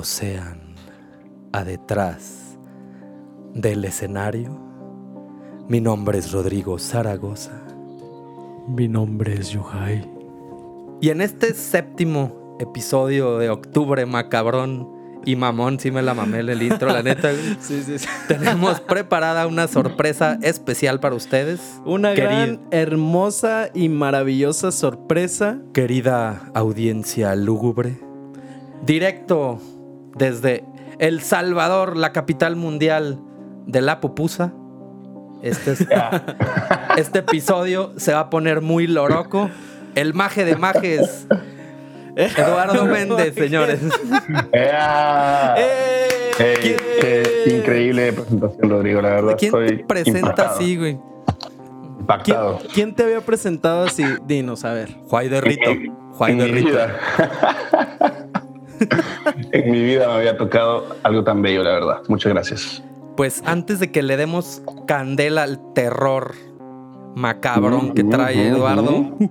Bienvenidos sean a detrás del escenario. Mi nombre es Rodrigo Zaragoza. Mi nombre es Yuhai. Y en este séptimo episodio de Octubre Macabrón y Mamón, sí me la mamé el intro, la neta. Sí, sí, sí. Tenemos preparada una sorpresa especial para ustedes. Una gran, hermosa y maravillosa sorpresa. Querida audiencia lúgubre, directo desde El Salvador, la capital mundial de la pupusa. Este, es- este episodio se va a poner muy loroco. El maje de majes, Eduardo Méndez, señores. ¡Ea! ¡Eh! Ey, ¿quién- qué increíble presentación, Rodrigo. La verdad, ¿Quién estoy te presenta impactado, así, güey? ¿Quién, Impactado. quién te había presentado así? Dinos, a ver. Juay de Rito. Juay de Rito. en mi vida me había tocado algo tan bello, la verdad. Muchas gracias. Pues antes de que le demos candela al terror macabrón que trae Ujú, Eduardo, ujú.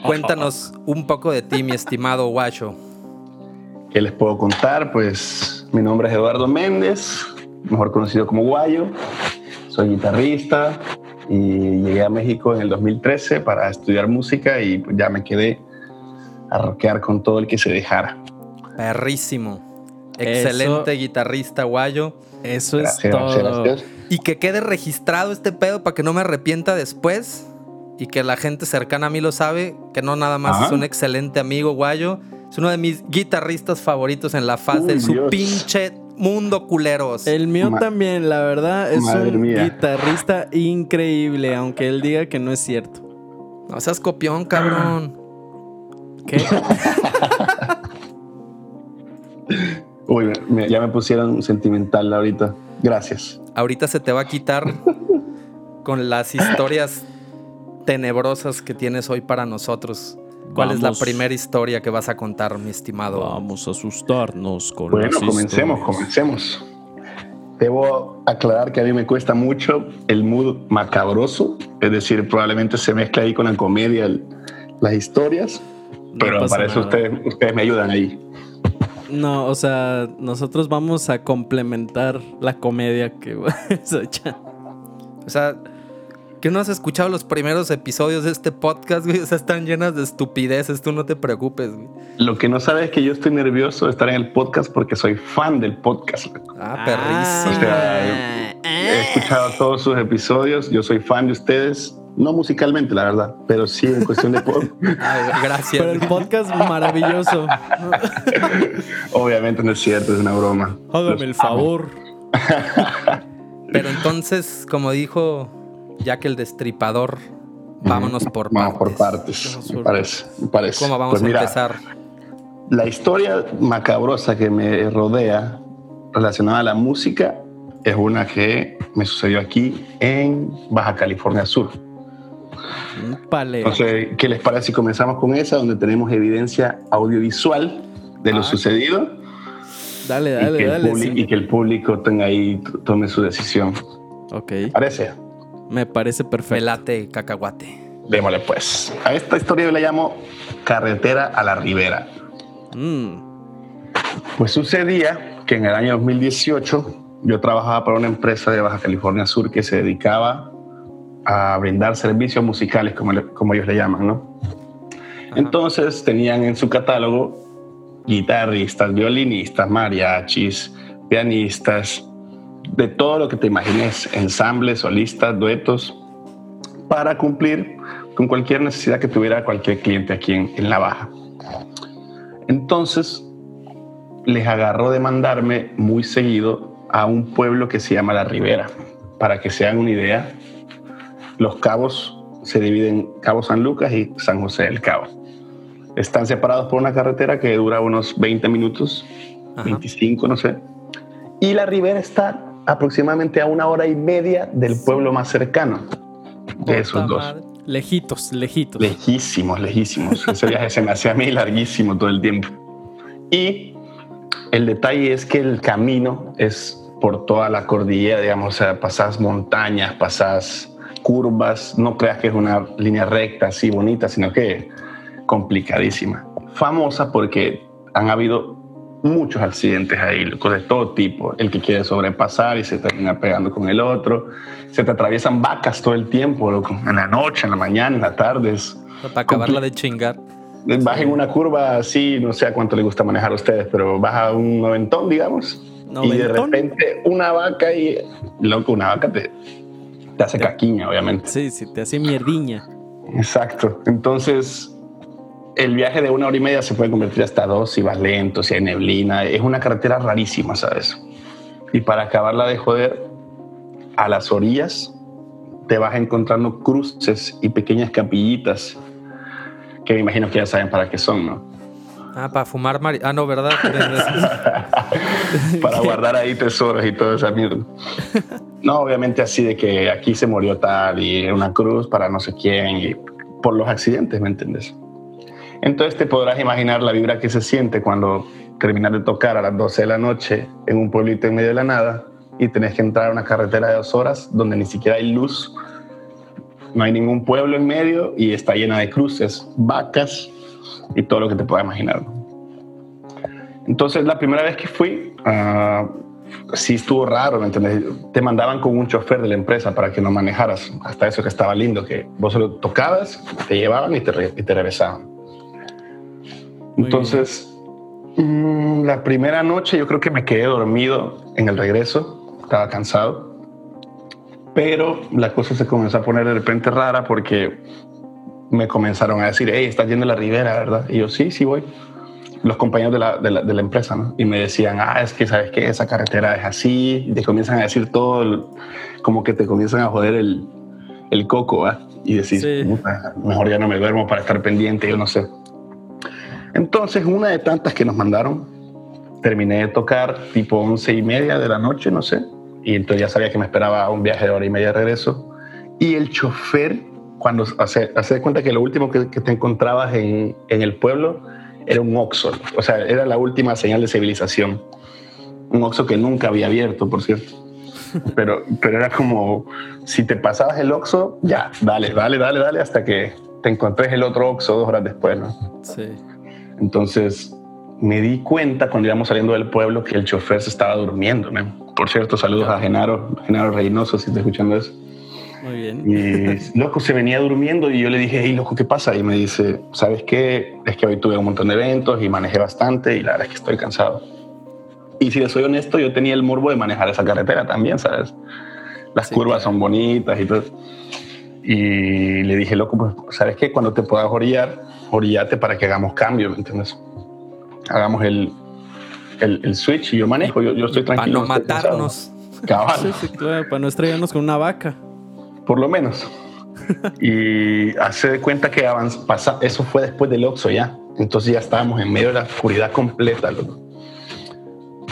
cuéntanos un poco de ti, mi estimado guacho. ¿Qué les puedo contar? Pues mi nombre es Eduardo Méndez, mejor conocido como Guayo. Soy guitarrista y llegué a México en el 2013 para estudiar música y ya me quedé a rockear con todo el que se dejara. Perrísimo. Eso- Excelente guitarrista guayo. Eso es todo. gracias, gracias. Y que quede registrado este pedo para que no me arrepienta después. Y que la gente cercana a mí lo sabe. Que no nada más Ajá. es un excelente amigo guayo. Es uno de mis guitarristas favoritos en la faz de su Dios. pinche mundo culeros. El mío Ma- también, la verdad, es Madre un mía. guitarrista increíble, aunque él diga que no es cierto. No seas copión, cabrón. ¿Qué? Uy, me- ya me pusieron sentimental ahorita. Gracias. Ahorita se te va a quitar con las historias tenebrosas que tienes hoy para nosotros. ¿Cuál es la primera historia que vas a contar, mi estimado? Vamos a asustarnos con Bueno, las comencemos, historias. comencemos. Debo aclarar que a mí me cuesta mucho el mood macabroso, es decir, probablemente se mezcla ahí con la comedia el- las historias, No pero para eso ustedes, ustedes me ayudan ahí. No, o sea, nosotros vamos a complementar la comedia que se echa. O sea, que no has escuchado los primeros episodios de este podcast, güey. O sea, están llenas de estupideces. Tú no te preocupes, güey. Lo que no sabes es que yo estoy nervioso de estar en el podcast porque soy fan del podcast. Ah, O perrísimo. sea, He escuchado todos sus episodios, yo soy fan de ustedes, no musicalmente, la verdad, pero sí en cuestión de podcast. Ah, gracias. Pero el podcast maravilloso. Obviamente no es cierto, es una broma. Hágame el amo. favor. Pero entonces, como dijo Jack el Destripador, vámonos por Vamos por partes. partes, Vamos por- parece, me parece. ¿Cómo vamos Pues a mira, empezar? La historia macabrosa que me rodea relacionada a la música es una que me sucedió aquí en Baja California Sur. Paleo. Entonces, ¿qué les parece si comenzamos con esa, donde tenemos evidencia audiovisual de lo Ah, sucedido Dale, y, dale, que el dale. sí. y que el público tenga ahí, tome su decisión? Ok, ¿Parece? Me parece perfecto. Velate cacahuate. Démosle pues. A esta historia yo le llamo Carretera a la Ribera. Mm, Pues sucedía que en el año 2018 yo trabajaba para una empresa de Baja California Sur que se dedicaba a brindar servicios musicales, como, le- como ellos le llaman, ¿no? Ajá. Entonces tenían en su catálogo guitarristas, violinistas, mariachis, pianistas, de todo lo que te imagines, ensambles, solistas, duetos, para cumplir con cualquier necesidad que tuviera cualquier cliente aquí en, en La Baja. Entonces, les agarró de mandarme muy seguido a un pueblo que se llama La Ribera. Para que se hagan una idea, los cabos se dividen en Cabo San Lucas y San José del Cabo. Están separados por una carretera que dura unos 20 minutos, Ajá. 25, no sé. Y La Ribera está aproximadamente a una hora y media del pueblo más cercano de esos dos. lejitos, lejitos. Lejísimos, lejísimos. Ese viaje se me hacía a mí larguísimo todo el tiempo. Y el detalle es que el camino es por toda la cordillera, digamos, o sea, pasas montañas, pasas curvas, no creas que es una línea recta así bonita, sino que complicadísima. Famosa porque han habido muchos accidentes ahí, de todo tipo. El que quiere sobrepasar y se termina pegando con el otro. Se te atraviesan vacas todo el tiempo, en la noche, en la mañana, en las tardes. Para acabarla de chingar. Vas en una curva así, no sé a cuánto le gusta manejar a ustedes, pero vas a un noventón, digamos. Y de repente una vaca y, loco, una vaca te, te hace caquiña, obviamente. Sí, sí, te hace mierdiña. Exacto. Entonces, el viaje de una hora y media se puede convertir hasta dos si vas lento, si hay neblina. Es una carretera rarísima, ¿sabes? Y para acabarla de joder, a las orillas te vas encontrando cruces y pequeñas capillitas que me imagino que ya saben para qué son, ¿no? Ah, para fumar mari Ah, no, ¿verdad? para guardar ahí tesoros y toda esa mierda. No, obviamente así de que aquí se murió tal y una cruz para no sé quién y por los accidentes, ¿me entiendes? Entonces te podrás imaginar la vibra que se siente cuando terminas de tocar a las 12 de la noche en un pueblito en medio de la nada y tenés que entrar a una carretera de dos horas donde ni siquiera hay luz, no hay ningún pueblo en medio y está llena de cruces, vacas y todo lo que te puedas imaginar. Entonces, la primera vez que fui, uh, sí estuvo raro, ¿me entiendes? Te mandaban con un chofer de la empresa para que no manejaras. Hasta eso que estaba lindo, que vos solo tocabas, te llevaban y te, y te regresaban. Entonces, mm, la primera noche yo creo que me quedé dormido en el regreso, estaba cansado. Pero la cosa se comenzó a poner de repente rara porque me comenzaron a decir, hey, estás yendo a la ribera, ¿verdad? Y yo, sí, sí voy. Los compañeros de la, de la, de la empresa, ¿no? Y me decían, ah, es que sabes que esa carretera es así. Y te comienzan a decir todo, como que te comienzan a joder el, el coco, ¿ah? Y decís, mejor ya no me duermo para estar pendiente, yo no sé. Entonces, una de tantas que nos mandaron, terminé de tocar tipo once y media de la noche, no sé. Y entonces ya sabía que me esperaba un viaje de hora y media de regreso. Y el chofer cuando hace, hace cuenta que lo último que, te encontrabas en, en, el pueblo era un oxo, o sea, era la última señal de civilización. Un oxo que nunca había abierto, por cierto. Pero, pero era como, si te pasabas el oxo, ya, dale, dale, dale, dale, hasta que te encontres el otro oxo dos horas después, ¿no? Sí. Entonces, me di cuenta cuando íbamos saliendo del pueblo que el chofer se estaba durmiendo. ¿no? Por cierto, saludos a Genaro, Genaro Reynoso, si está escuchando eso. Muy bien. Y loco se venía durmiendo y yo le dije, hey, loco, ¿qué pasa? Y me dice, ¿sabes qué? Es que hoy tuve un montón de eventos y manejé bastante y la verdad es que estoy cansado. Y si le soy honesto, yo tenía el morbo de manejar esa carretera también, ¿sabes? Las curvas son bonitas y todo. Y le dije, loco, pues, ¿sabes qué? Cuando te puedas orillar, orillate para que hagamos cambio, ¿me entiendes? Hagamos el, el, el switch y yo manejo, yo, yo estoy tranquilo. Para no matarnos. Cabal. Sí, sí, claro, para no estrellarnos con una vaca por lo menos. y hace de cuenta que pasa, eso fue después del Oxxo ya. Entonces ya estábamos en medio de la oscuridad completa.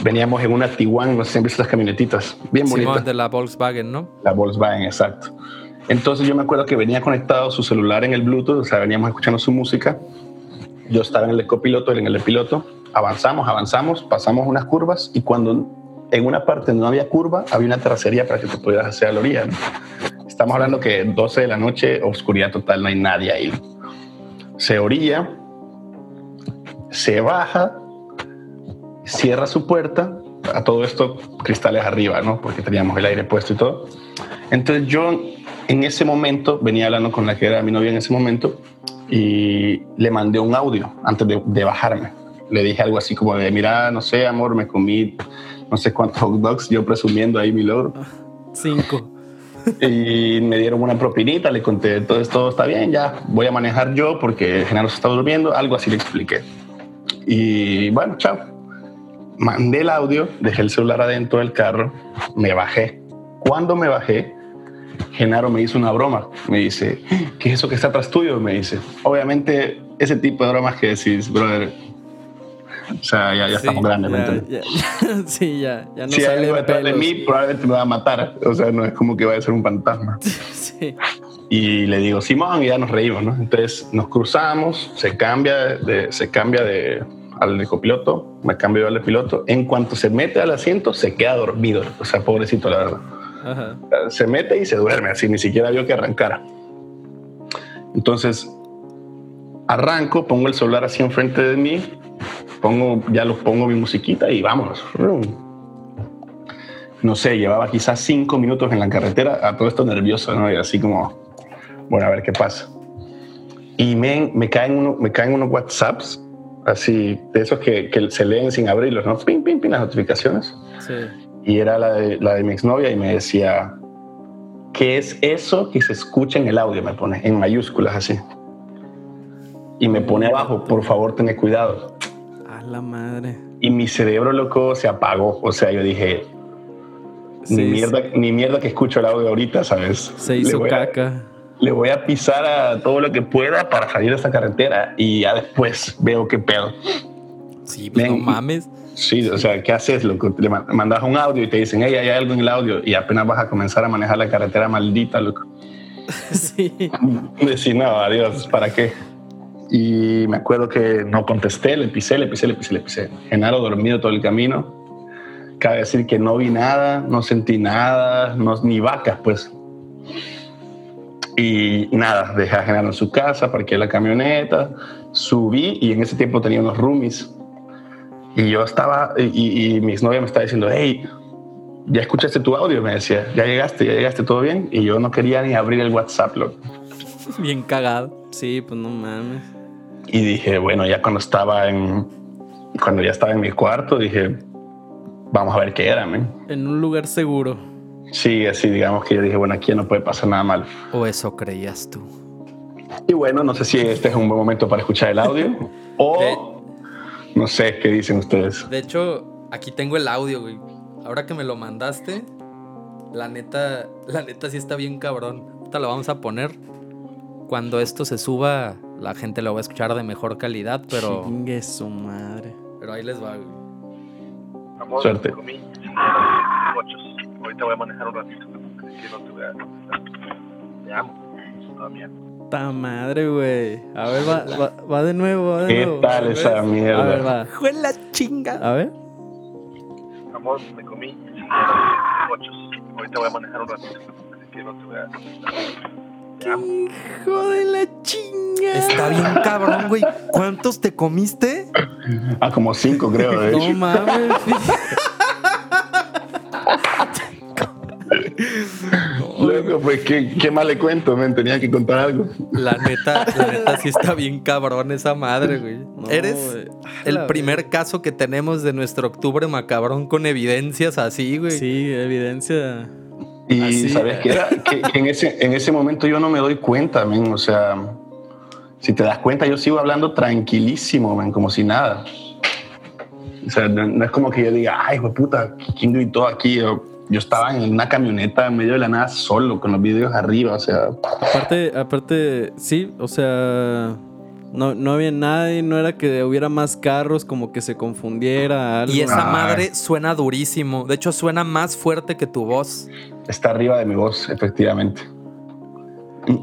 Veníamos en una Tiguan, no sé si han visto las camionetitas, bien sí, bonitas. de la Volkswagen, ¿no? La Volkswagen, exacto. Entonces yo me acuerdo que venía conectado su celular en el Bluetooth, o sea, veníamos escuchando su música. Yo estaba en el copiloto, en el piloto. Avanzamos, avanzamos, pasamos unas curvas y cuando en una parte no había curva, había una terracería para que te pudieras hacer a la orilla. Estamos hablando que 12 de la noche, oscuridad total, no hay nadie ahí. Se orilla, se baja, cierra su puerta, a todo esto cristales arriba, ¿no? Porque teníamos el aire puesto y todo. Entonces yo en ese momento venía hablando con la que era mi novia en ese momento y le mandé un audio antes de, de bajarme. Le dije algo así como de, mira, no sé, amor, me comí no sé cuántos hot dogs, yo presumiendo ahí mi logro. Cinco y me dieron una propinita, le conté, todo esto está bien, ya voy a manejar yo porque Genaro se está durmiendo, algo así le expliqué. Y bueno, chao. Mandé el audio, dejé el celular adentro del carro, me bajé. Cuando me bajé, Genaro me hizo una broma. Me dice, ¿qué es eso que está atrás tuyo? Me dice. Obviamente, ese tipo de bromas que decís, brother, o sea, ya, ya estamos grandes, ya, sí, ya, ya no si sale algo detrás de mí, probablemente me va a matar. O sea, no es como que vaya a ser un fantasma. sí. Y le digo, Simón, y ya nos reímos, ¿no? Entonces nos cruzamos, se cambia de, se cambia de, al copiloto, me cambio al piloto. En cuanto se mete al asiento, se queda dormido. O sea, pobrecito, la verdad. Ajá. Se mete y se duerme, así ni siquiera vio que arrancara. Entonces, arranco, pongo el celular así enfrente de mí pongo, ya los pongo mi musiquita y vámonos. No sé, llevaba quizás cinco minutos en la carretera, a todo esto nervioso, ¿no? Y así como, bueno, a ver qué pasa. Y me, me, caen, uno, me caen unos WhatsApps, así, de esos que, que se leen sin abrirlos, ¿no? Pim, pim, pim, las notificaciones. Sí. Y era la de, la de mi exnovia y me decía, ¿qué es eso que se escucha en el audio? Me pone en mayúsculas así. Y me pone abajo, por favor, ten cuidado. A la madre. Y mi cerebro loco se apagó. O sea, yo dije, ni, Sí, mierda, ni mierda que escucho el audio ahorita, ¿sabes? Se Le hizo a- caca. le voy a pisar a todo lo que pueda para salir de esta carretera y ya después veo qué pedo. Sí, pues no mames. Sí, o sea, ¿qué haces, loco? Le ma- mandas un audio y te dicen, hey, hay algo en el audio y apenas vas a comenzar a manejar la carretera maldita, loco. Sí. Decir, no, adiós, ¿para qué? Y me acuerdo que no contesté, le pisé, le pisé, le pisé, le pisé. Genaro dormido todo el camino. Cabe decir que no vi nada, no sentí nada, no, ni vacas, pues. Y nada, dejé a Genaro en su casa, parqué la camioneta, subí y en ese tiempo tenía unos roomies. Y yo estaba, y, y mi exnovia me estaba diciendo, hey, ya escuchaste tu audio, me decía, ya llegaste, ya llegaste, todo bien. Y yo no quería ni abrir el WhatsApp, loco. Bien cagado. Sí, pues no mames. Y dije, bueno, ya cuando estaba en, cuando ya estaba en mi cuarto, dije, vamos a ver qué era, men. En un lugar seguro. Sí, así digamos que yo dije, bueno, aquí no puede pasar nada mal. O eso creías tú. Y bueno, no sé si este es un buen momento para escuchar el audio o no sé qué dicen ustedes. De hecho, aquí tengo el audio, güey. Ahora que me lo mandaste, la neta, la neta sí está bien cabrón. Ahorita lo vamos a poner. Cuando esto se suba, la gente lo va a escuchar de mejor calidad, pero, Chingue su madre. pero ahí les va, güey. Amor, Suerte. comí. Ahorita voy a manejar un ratito. Así que no te voy a contestar. Te amo. Mierda. Ta madre, güey. A ver, va, va, va de nuevo, va de ¿Qué nuevo. tal esa A ver, mierda? va. ¡Fue la chinga! A ver. Amor, me comí ochos. Ahorita voy a manejar un ratito. Así que no te voy a. Hijo de la chinga. Está bien cabrón, güey. ¿Cuántos te comiste? Ah, como cinco, creo, de No hecho. Loco, pues, ¿qué, qué más le cuento, men? Tenía que contar algo. La neta, la neta sí está bien cabrón esa madre, güey. No, Eres güey. el La primer caso que tenemos de nuestro octubre macabrón con evidencias así, güey. Sí, evidencia. Y Así sabes es. qué era? Que, que en, ese, en ese momento yo no me doy cuenta, men. O sea, si te das cuenta, yo sigo hablando tranquilísimo, men, como si nada. O sea, no, no es como que yo diga, ay, güey, puta, ¿quién gritó aquí? Yo estaba en una camioneta en medio de la nada solo, con los videos arriba, o sea, Aparte, aparte, sí, o sea, no, no había nadie, no era que hubiera más carros, como que se confundiera algo. Y esa madre suena durísimo. De hecho, suena más fuerte que tu voz. está arriba de mi voz, efectivamente.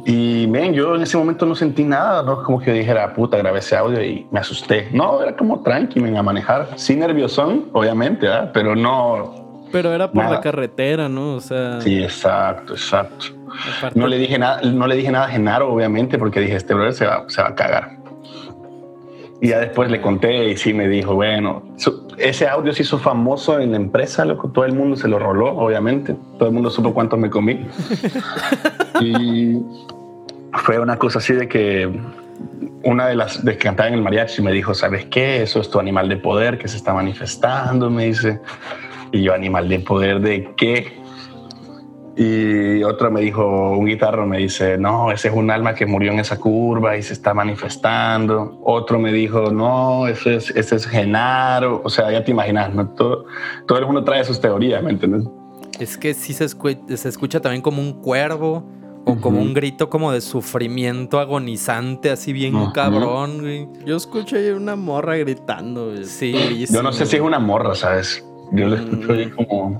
Y, y, men, yo en ese momento no sentí nada, ¿no? Como que yo dijera, puta, grabé ese audio y me asusté. No, era como tranqui, men, a manejar. Sí nerviosón, obviamente, ¿verdad? Pero no... Pero era por Nada. la carretera, ¿no? O sea, Sí, exacto, exacto. aparte- No le dije nada, no le dije nada a Genaro, obviamente, porque dije, este brother se va, se va a cagar. Y ya después le conté y sí me dijo, bueno, su- ese audio se hizo famoso en la empresa, loco, todo el mundo se lo roló, obviamente. Todo el mundo supo cuánto me comí. y fue una cosa así de que una de las de que cantaba en el mariachi me dijo, ¿sabes qué? Eso es tu animal de poder que se está manifestando, me dice. Y yo, ¿animal de poder de qué? Y otro me dijo, un guitarro me dice, no, ese es un alma que murió en esa curva y se está manifestando. Otro me dijo, no, ese es, ese es Genaro. O sea, ya te imaginas, ¿no? Todo, todo el mundo trae sus teorías, ¿me entiendes? Es que sí se, escu- se escucha también como un cuervo o como un grito como de sufrimiento agonizante, así bien Ujú. cabrón, güey. Yo escucho ahí una morra gritando. güey. Sí. Yo no sé si es una morra, ¿sabes? Yo lo escucho ahí como...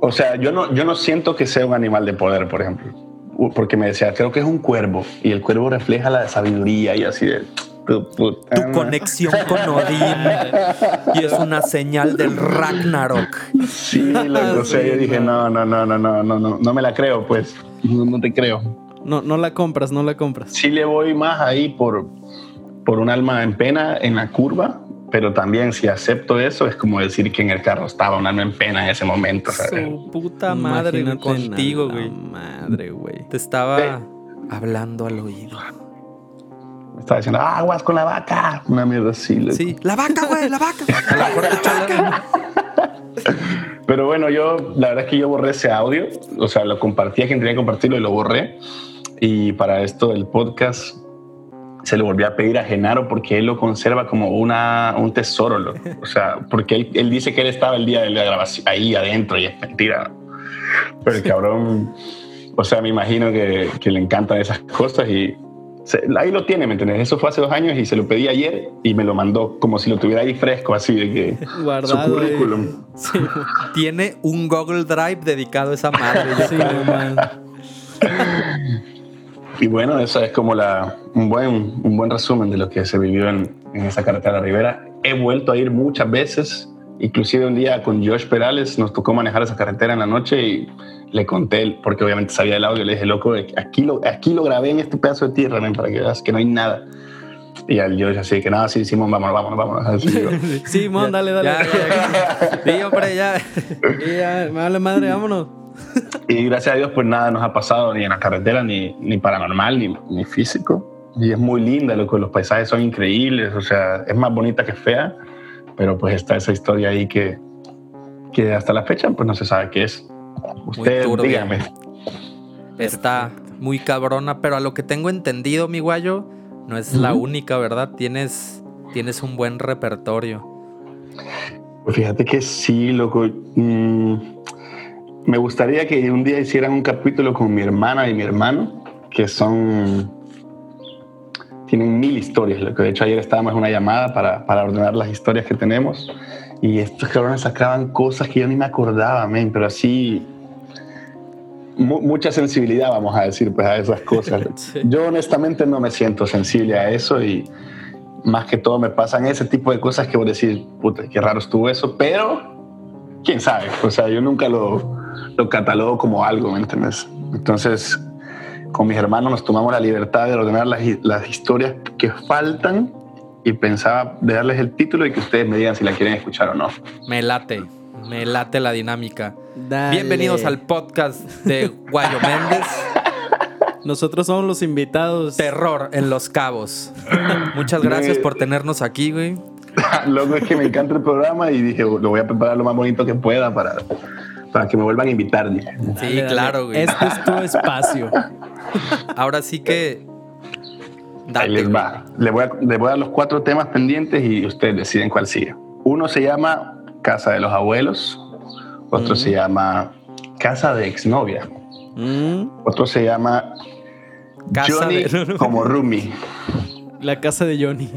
O sea, yo no, yo no siento que sea un animal de poder, por ejemplo. Porque me decía, creo que es un cuervo. Y el cuervo refleja la sabiduría y así de... Tu, madre. conexión con Odín. y es una señal del Ragnarok. Sí, loco, o sea, yo dije, no. no, no, no, no, no, no, no, no me la creo, pues. No, no te creo. No, no la compras, no la compras. Sí le voy más ahí por, por un alma en pena en la curva pero también si acepto eso es como decir que en el carro estaba un alma en pena en ese momento. ¿sabes? Su puta madre Imagínate contigo, güey. Madre, güey. Te estaba Sí. hablando al oído. Me estaba diciendo, aguas con la vaca. Una mierda así. Sí, la vaca, güey, la vaca. A la- Pero bueno, yo, la verdad es que yo borré ese audio. O sea, lo compartí a quien tenía que compartirlo y lo borré. Y para esto del podcast se lo volví a pedir a Genaro porque él lo conserva como una, un tesoro. loco. O sea, porque él, él dice que él estaba el día de la grabación ahí adentro y es mentira. Pero el cabrón, o sea, me imagino que, que le encantan esas cosas y se- ahí lo tiene, ¿me entiendes? Eso fue hace dos años y se lo pedí ayer y me lo mandó como si lo tuviera ahí fresco, así de que su Guardado. currículum. Sí, Tiene un Google Drive dedicado a esa madre. sí, man. Y bueno, eso es como la, un, buen, un buen resumen de lo que se vivió en, en esa carretera de la Ribera. He vuelto a ir muchas veces, inclusive un día con Josh Perales nos tocó manejar esa carretera en la noche y le conté, porque obviamente sabía el audio, le dije, loco, aquí lo, aquí lo grabé en este pedazo de tierra, men, para que veas que no hay nada. Y al Josh así que nada, sí, Simón, vámonos, vámonos, vámonos. Yo, Sí, dale, dale. Ya, ya, ya. Sí, hombre, ya. Ya, me vale madre, vámonos. Y gracias a Dios, pues nada nos ha pasado ni en la carretera, ni, ni paranormal, ni, ni físico. Y es muy linda, loco, los paisajes son increíbles, o sea, es más bonita que fea, pero pues está esa historia ahí que, que hasta la fecha pues no se sabe qué es. Usted, dígame. Está muy cabrona, pero a lo que tengo entendido, mi guayo, no es la Ujú. única, ¿verdad? Tienes, tienes un buen repertorio. Pues fíjate que sí, loco. Mm, me gustaría que un día hicieran un capítulo con mi hermana y mi hermano, que son. Tienen mil historias. Lo que de hecho ayer estábamos en una llamada para, para ordenar las historias que tenemos. Y estos cabrones sacaban cosas que yo ni me acordaba, men, pero así. mu- mucha sensibilidad, vamos a decir, pues a esas cosas. Sí. Yo honestamente no me siento sensible a eso y más que todo me pasan ese tipo de cosas que vos decís, puta, qué raro estuvo eso, pero quién sabe, o sea, yo nunca lo, lo catalogo como algo, ¿me entiendes? Entonces, con mis hermanos nos tomamos la libertad de ordenar las, las historias que faltan y pensaba de darles el título y que ustedes me digan si la quieren escuchar o no. Me late, me late la dinámica. Dale. Bienvenidos al podcast de Guayo Méndez, Nosotros somos los invitados. Terror en Los Cabos. Muchas gracias por tenernos aquí, güey. Loco, es que me encanta el programa y dije, lo voy a preparar lo más bonito que pueda para, para que me vuelvan a invitar. dije. Sí, Dale, dale. claro, güey. Este es tu espacio. Ahora sí que. Ahí Date, les va. Les voy, a, les voy a dar los cuatro temas pendientes y ustedes deciden cuál sigue. Uno se llama Casa de los Abuelos. Otro Mm. se llama Casa de Exnovia. Mm, Otro se llama Casa Johnny de- como Rumi. la casa de Johnny.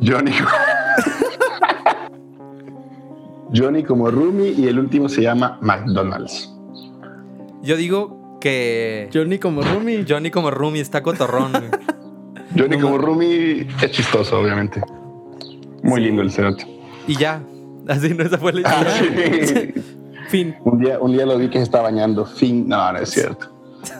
Johnny. Johnny como Rumi y el último se llama McDonald's. Yo digo que. Johnny como Rumi. Johnny como Rumi está cotorrón, güey. Johnny como Rumi es chistoso, obviamente. Muy lindo el cerote. Y ya. Así no, esa fue la Ah, sí. Fin. Un día, un día lo vi que se está bañando. Fin. No, no es cierto.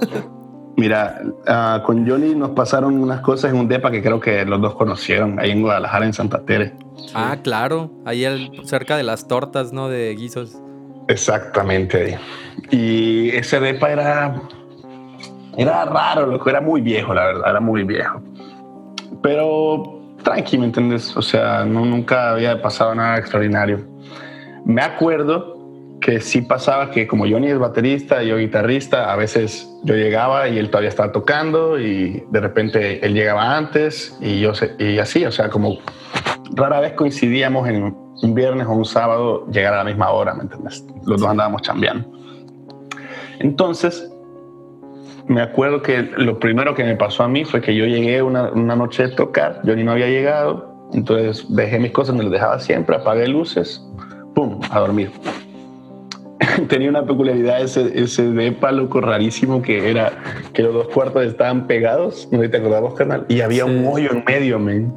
Mira, ah, con Johnny nos pasaron unas cosas en un depa que creo que los dos conocieron, ahí en Guadalajara, en Santa Tere. Ah, claro. Ahí el- cerca de las tortas, ¿no? De guisos. Exactamente ahí. Y ese depa era, era raro, loco, era muy viejo, la verdad, era muy viejo. Pero tranqui, ¿me entiendes? O sea, no, nunca había pasado nada extraordinario. Me acuerdo que sí pasaba que como Johnny es baterista y yo guitarrista, a veces yo llegaba y él todavía estaba tocando y de repente él llegaba antes y yo sé- y así, o sea, como rara vez coincidíamos en un viernes o un sábado llegar a la misma hora, ¿me entiendes? Los dos andábamos chambeando. Entonces, me acuerdo que lo primero que me pasó a mí fue que yo llegué una, una noche de tocar, Johnny no había llegado, entonces dejé mis cosas, me las dejaba siempre, apagué luces, pum, a dormir. Tenía una peculiaridad ese, ese depa, loco, rarísimo, que era que los dos cuartos estaban pegados, no te acordabas, canal, y había Sí. un hoyo en medio, men.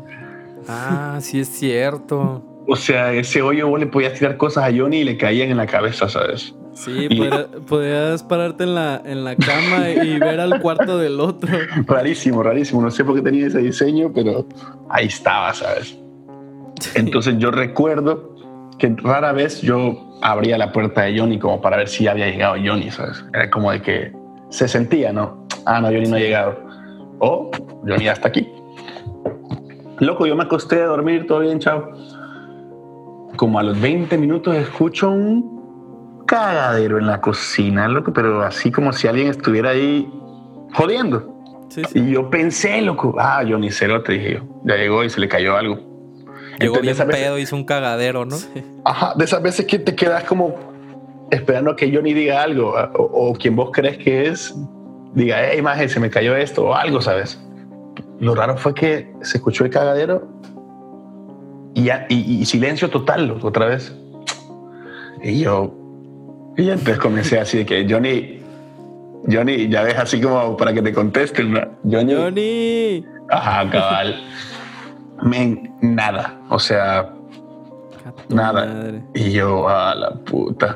Ah, sí es cierto. O sea, ese hoyo vos le podías tirar cosas a Johnny y le caían en la cabeza, ¿sabes? Sí, Y- podría- podías pararte en la, en la cama y ver al cuarto del otro. Rarísimo, rarísimo. No sé por qué tenía ese diseño, pero ahí estaba, ¿sabes? Entonces yo recuerdo que rara vez yo abría la puerta de Johnny como para ver si había llegado Johnny, ¿sabes? Era como de que se sentía, ¿no? Ah, no, Johnny no ha llegado. O Johnny ya está aquí. Loco, yo me acosté a dormir, todo bien, chao. Como a los 20 minutos escucho un cagadero en la cocina, loco, pero así como si alguien estuviera ahí jodiendo. Sí, sí. Y yo pensé, loco, ah, Johnny Cerote, dije yo. Ya llegó y se le cayó algo. Llegó Entonces, bien vez- pedo, hizo un cagadero, ¿no? Ajá, de esas veces que te quedas como esperando a que Johnny diga algo o, o quien vos crees que es diga, hey, maje, se me cayó esto o algo, ¿sabes? Lo raro fue que se escuchó el cagadero y, ya- y- y silencio total otra vez. Y yo, y entonces comencé así de que Johnny, Johnny, ya ves así como para que te contesten, ¿no? Johnny, Johnny. ajá, cabal. Men, nada, o sea, Nada. madre. y yo, a la puta.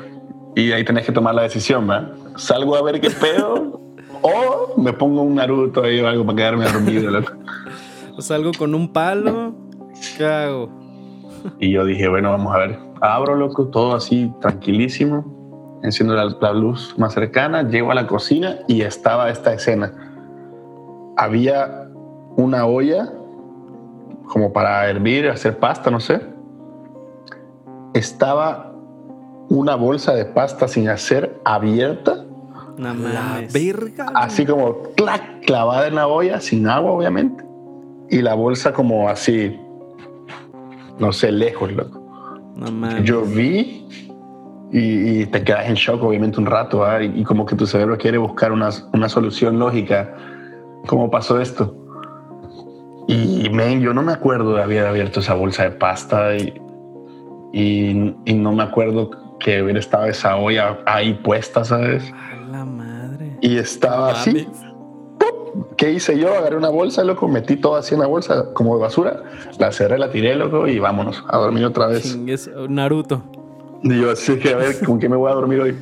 Y ahí tenés que tomar la decisión, ¿va? Salgo a ver qué pedo o me pongo un Naruto ahí o algo para quedarme dormido, loco. O salgo con un palo. ¿Qué hago? Y yo dije, bueno, vamos a ver. Abro, loco, todo así, tranquilísimo. Enciendo la, la luz más cercana, llego a la cocina y estaba esta escena. Había una olla como para hervir, hacer pasta, no sé. Estaba una bolsa de pasta sin hacer abierta, No La verga. así como clac, clavada en la olla, sin agua, obviamente. Y la bolsa como así, no sé, lejos, loco. No. Yo vi y, y te quedas en shock, obviamente, un rato, ¿ah? y, y como que tu cerebro quiere buscar una, una solución lógica. ¿Cómo pasó esto? Y, men, yo no me acuerdo de haber abierto esa bolsa de pasta y, y, y no me acuerdo que hubiera estado esa olla ahí puesta, ¿sabes? A la madre. Y estaba así. ¿Qué hice yo? Agarré una bolsa, loco, metí todo así en la bolsa como de basura, la cerré, la tiré, loco, y vámonos a dormir otra vez. Chingues. Naruto. Y yo así que a ver, ¿con qué me voy a dormir hoy?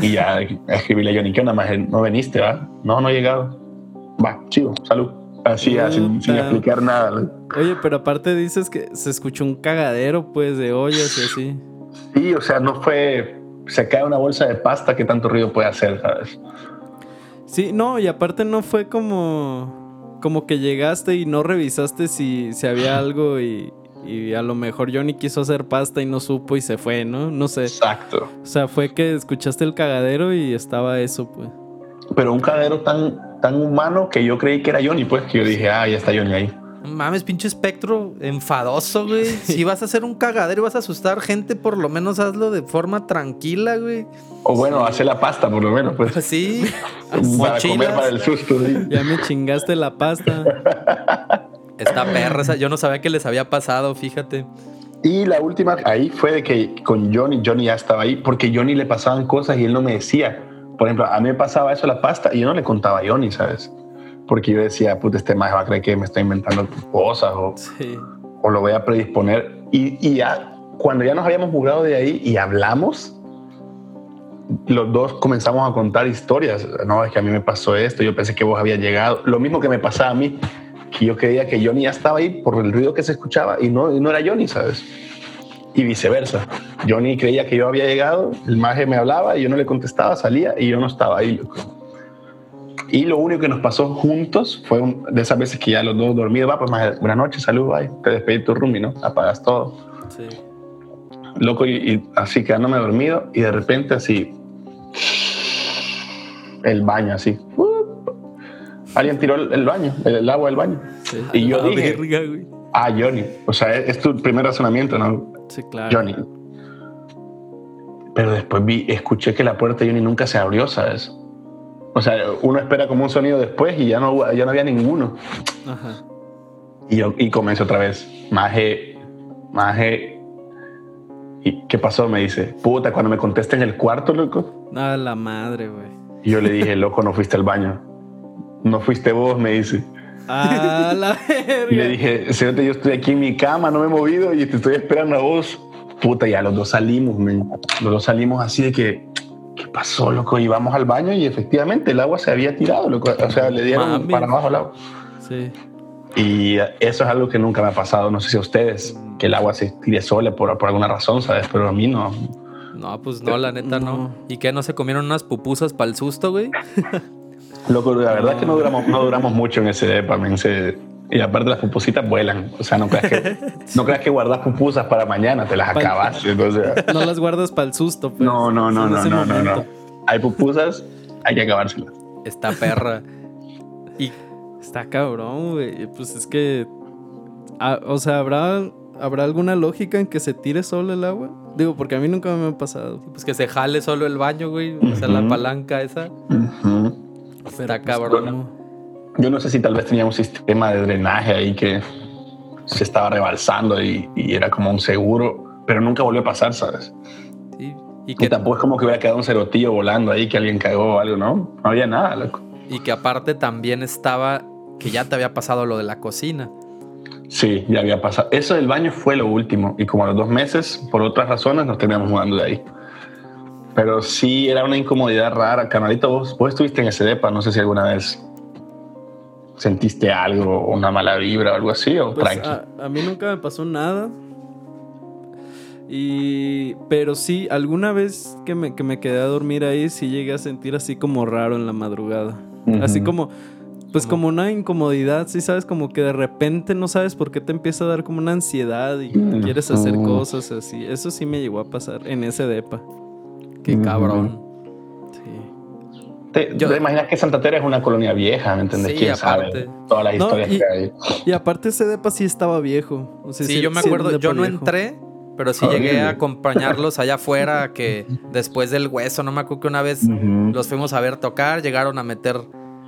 Y ya escribíle a Johnny, ¿qué onda, maje? ¿No veniste, va? No, no he llegado. Va, chido, salud. Así, ya, sin, sin explicar nada. Oye, pero aparte dices que se escuchó un cagadero, pues, de ollas y así. Sí, o sea, no fue... Se cae una bolsa de pasta, ¿qué tanto ruido puede hacer, sabes? Sí, no, y aparte no fue como. Como que llegaste y no revisaste si, si había algo y, y a lo mejor Johnny quiso hacer pasta y no supo y se fue, ¿no? No sé. Exacto. O sea, fue que escuchaste el cagadero y estaba eso, pues. Pero un cadero tan, tan humano que yo creí que era Johnny, pues, que yo dije, ah, ya está Johnny ahí. Mames, pinche espectro enfadoso, güey. Si vas a hacer un cagadero y vas a asustar gente, por lo menos hazlo de forma tranquila, güey. O bueno, hace la pasta, por lo menos, pues. Sí. Para comer para el susto, sí. Ya me chingaste la pasta. Esta perra, esa- yo no sabía que les había pasado, fíjate. Y la última ahí fue de que con Johnny, Johnny ya estaba ahí, porque Johnny le pasaban cosas y él no me decía. Por ejemplo, a mí me pasaba eso la pasta y yo no le contaba a Johnny, ¿sabes? Porque yo decía, puta, este más va a creer que me está inventando cosas o, Sí. o lo voy a predisponer. Y, y ya, cuando ya nos habíamos jugado de ahí y hablamos, los dos comenzamos a contar historias. No, es que a mí me pasó esto, yo pensé que vos habías llegado. Lo mismo que me pasaba a mí, que yo creía que Johnny ya estaba ahí por el ruido que se escuchaba y no, y no era Johnny, ¿sabes? Y viceversa. Johnny creía que yo había llegado, el maje me hablaba y yo no le contestaba, salía y yo no estaba ahí, loco. Y lo único que nos pasó juntos fue un- de esas veces que ya los dos dormidos, va, pues maje, buenas noches, salud, bye. Te despedí de tu roomie, ¿no? Apagas todo Sí. loco y, y así quedándome dormido y de repente así el baño así alguien tiró el, el baño el, el agua del baño Sí. y yo La dije ah Johnny o sea es, es tu primer razonamiento no Sí, claro. Johnny pero después vi escuché que la puerta de Johnny nunca se abrió sabes o sea uno espera como un sonido después y ya no ya no había ninguno Ajá. y yo y comencé otra vez maje maje ¿Y qué pasó? Me dice, puta, cuando me contesta en el cuarto, loco. A la madre, güey. Y yo le dije, loco, no fuiste al baño. No fuiste vos, me dice. A la Y le verga. dije, Cerote, yo estoy aquí en mi cama, no me he movido y te estoy esperando a vos. Puta, ya los dos salimos, men. Los dos salimos así de que, ¿qué pasó, loco? Y vamos al baño y efectivamente el agua se había tirado, loco. O sea, le dieron Mami. para abajo al agua. Sí. Y eso es algo que nunca me ha pasado. No sé si a ustedes. que el agua se tire sola por, por alguna razón, ¿sabes? Pero a mí no. No, pues no, la neta no. No. ¿Y qué? ¿No se comieron unas pupusas para el susto, güey? Loco, la verdad es que no duramos, no duramos mucho en ese depa, se- y aparte las pupusitas vuelan. O sea, no creas que, no creas que guardas pupusas para mañana, te las acabas. Entonces, No las guardas para el susto, pues. no, no, no, no, no, no, no. Hay pupusas, hay que acabárselas. Esta perra. Y Está cabrón, güey. Pues es que. ah, o sea, ¿habrá, ¿habrá alguna lógica en que se tire solo el agua? Digo, porque a mí nunca me ha pasado. pues que se jale solo el baño, güey. O sea, la palanca esa. Ujú. Está pues, cabrón. Yo no sé si tal vez tenía un sistema de drenaje ahí que se estaba rebalsando y, y era como un seguro, pero nunca volvió a pasar, ¿sabes? Sí. Y Y que, tampoco es como que hubiera quedado un cerotillo volando ahí, que alguien cagó o algo, ¿no? No había nada, loco. y que aparte también estaba que ya te había pasado lo de la cocina. Sí, ya había pasado. Eso del baño fue lo último. Y como a los dos meses, por otras razones, nos terminamos mudando de ahí. Pero sí era una incomodidad rara. Canalito, vos, vos estuviste en ese depa. No sé si alguna vez sentiste algo, una mala vibra o algo así, o Pues, tranqui. a, a mí nunca me pasó nada. Y. Pero sí, alguna vez que me, que me quedé a dormir ahí, sí llegué a sentir así como raro en la madrugada. Así como. Pues como una incomodidad, sí sabes, como que de repente no sabes por qué te empieza a dar como una ansiedad y quieres hacer cosas así. Eso sí me llegó a pasar en ese depa. Qué cabrón. ¿Te, yo- te imaginas que Santa Teresa es una colonia vieja? ¿Me entendés? Sí, ¿Quién aparte. sabe? Todas las No, historias y- que hay. Y aparte ese depa sí estaba viejo. O sea, Sí, yo me acuerdo, yo no viejo. entré, pero sí Horrible. llegué a acompañarlos allá afuera, que después del hueso, no me acuerdo que una vez los fuimos a ver tocar, llegaron a meter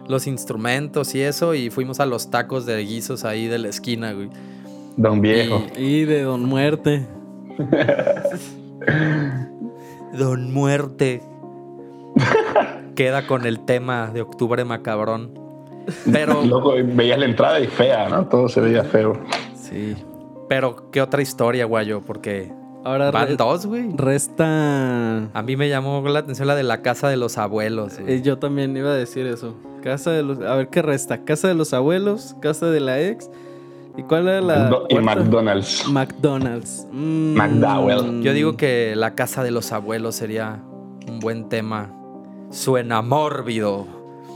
los instrumentos y eso, y fuimos a los tacos de guisos ahí de la esquina, güey. Don Viejo. Y de Don Muerte. Don Muerte. Queda con el tema de Octubre Macabrón. Pero, Loco, veías la entrada y fea, ¿no? Todo se veía feo. Sí. pero, ¿qué otra historia, guayo? Porque Ahora van re- dos, güey. resta. A mí me llamó la atención la de la casa de los abuelos. Eh, yo también iba a decir eso. Casa de los. A ver qué resta. Casa de los abuelos, casa de la ex. ¿Y cuál era la. Y cuarta? McDonald's. McDonald's. Mm. McDowell. Yo digo que la casa de los abuelos sería un buen tema. Suena mórbido.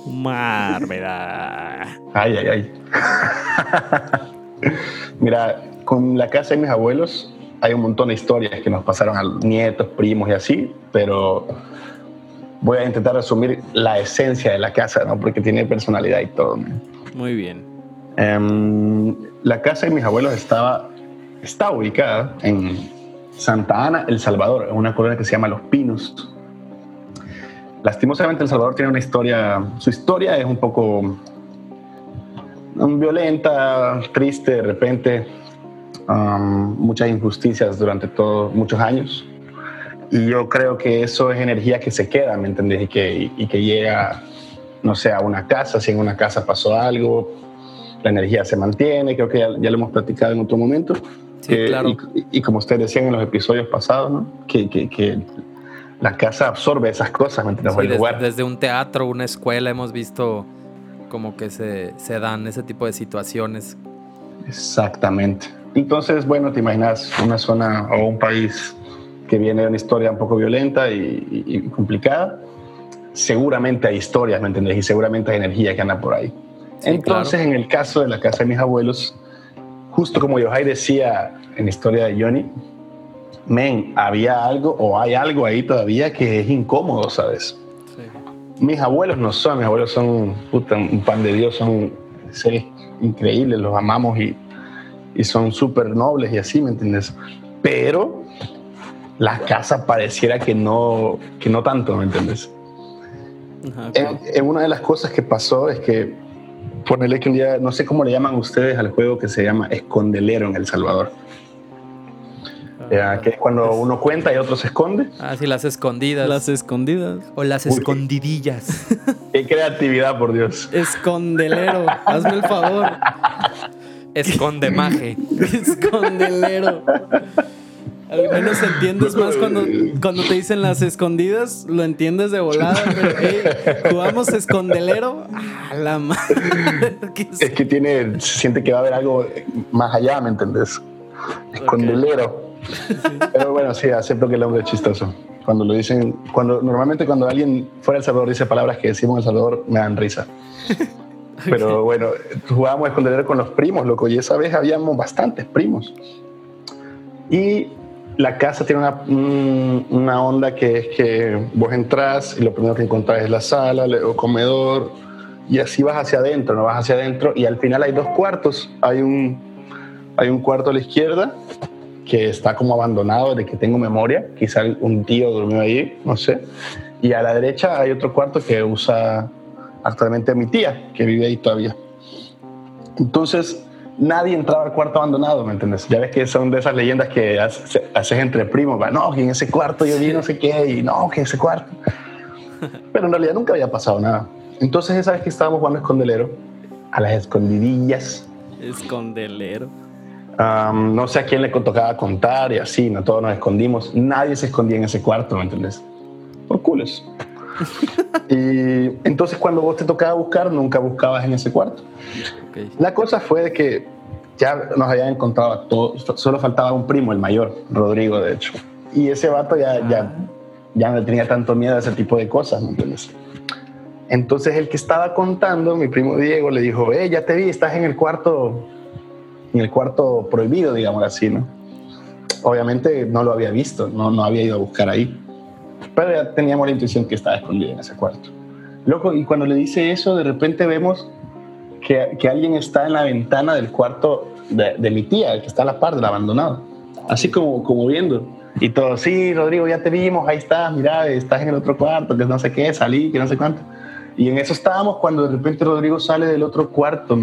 Mármeda. Ay, ay, ay. Mira, con la casa de mis abuelos hay un montón de historias que nos pasaron a nietos, primos y así, pero voy a intentar resumir la esencia de la casa, ¿no? Porque tiene personalidad y todo. ¿no? Muy bien. Em, la casa de mis abuelos estaba, está ubicada en Santa Ana, El Salvador, en una colonia que se llama Los Pinos. Lastimosamente El Salvador tiene una historia, su historia es un poco um, violenta, triste, de repente, um, muchas injusticias durante todos muchos años. Y yo creo que eso es energía que se queda, ¿me entendés? Y que, y que llega, no sé, a una casa, si en una casa pasó algo, la energía se mantiene, creo que ya, ya lo hemos platicado en otro momento. Sí, Que- claro. y, y como ustedes decían en los episodios pasados, ¿no? que, que, que la casa absorbe esas cosas, ¿me entiendes? O Sí, el des- lugar. desde un teatro, una escuela, hemos visto como que se, se dan ese tipo de situaciones. Exactamente. Entonces, bueno, te imaginas una zona o un país que viene de una historia un poco violenta y, y- y complicada. Seguramente hay historias, ¿me entendés? Y seguramente hay energía que anda por ahí. Sí, Entonces, claro. en el caso de la casa de mis abuelos, justo como Yohai decía en la historia de Johnny, men, había algo o hay algo ahí todavía que es incómodo, ¿sabes? Sí. Mis abuelos no son, mis abuelos son puta, un pan de Dios, son seres increíbles, los amamos y, y son súper nobles y así, ¿me entiendes? Pero la casa pareciera que no, que no tanto, ¿me entiendes? Ajá. En, en una de las cosas que pasó es que, ponerle que un día, no sé cómo le llaman ustedes al juego que se llama Escondelero en El Salvador, Ya, que es cuando uno cuenta y otro se esconde. Ah, sí, las escondidas. Las escondidas. o las Uy. escondidillas. Qué creatividad, por Dios. Escondelero. Hazme el favor. Escondemaje. Escondelero. Al menos entiendes más cuando, cuando te dicen las escondidas, lo entiendes de volada. Pero, hey, jugamos escondelero. A la madre. Es que tiene, se siente que va a haber algo más allá, ¿me entendés? Escondelero. Pero bueno, sí, acepto que el hombre es chistoso. Cuando lo dicen, cuando normalmente cuando alguien fuera de El Salvador dice palabras que decimos en El Salvador, me dan risa. Pero bueno, jugábamos escondelero con los primos, loco, y esa vez habíamos bastantes primos. Y la casa tiene una, una onda que es que vos entras y lo primero que encontrás es la sala, el comedor, y así vas hacia adentro, no vas hacia adentro, y al final hay dos cuartos. Hay un, hay un cuarto a la izquierda que está como abandonado desde que tengo memoria, quizá un tío durmió ahí, no sé, y a la derecha hay otro cuarto que usa actualmente mi tía, que vive ahí todavía. Entonces, nadie entraba al cuarto abandonado, ¿me entiendes? Ya ves que son de esas leyendas que haces entre primos, no, que en ese cuarto yo vi no sé qué, y no, que en ese cuarto. Pero en realidad nunca había pasado nada. Entonces esa vez que estábamos jugando escondelero, a las escondidillas. Escondelero. No sé a quién le tocaba contar y así, no todos nos escondimos. Nadie se escondía en ese cuarto, ¿me entiendes? Por culos. y entonces cuando vos te tocaba buscar, nunca buscabas en ese cuarto. La cosa fue de que ya nos habían encontrado a todos, solo faltaba un primo, el mayor, Rodrigo, de hecho. Y ese vato ya, ya, ah. ya no tenía tanto miedo a ese tipo de cosas, ¿me entiendes? Entonces el que estaba contando, mi primo Diego, le dijo, eh, ya te vi, estás en el cuarto, en el cuarto prohibido, digamos así, ¿no? Obviamente no lo había visto, no, no había ido a buscar ahí, pero ya teníamos la intuición que estaba escondido en ese cuarto. Loco, y cuando le dice eso, de repente vemos que, que alguien está en la ventana del cuarto de, de, mi tía, el que está a la par del abandonado, así como, como viendo. Y todo, sí, Rodrigo, ya te vimos, ahí estás, mira, estás en el otro cuarto, que no sé qué, salí, que no sé cuánto. Y en eso estábamos cuando de repente Rodrigo sale del otro cuarto,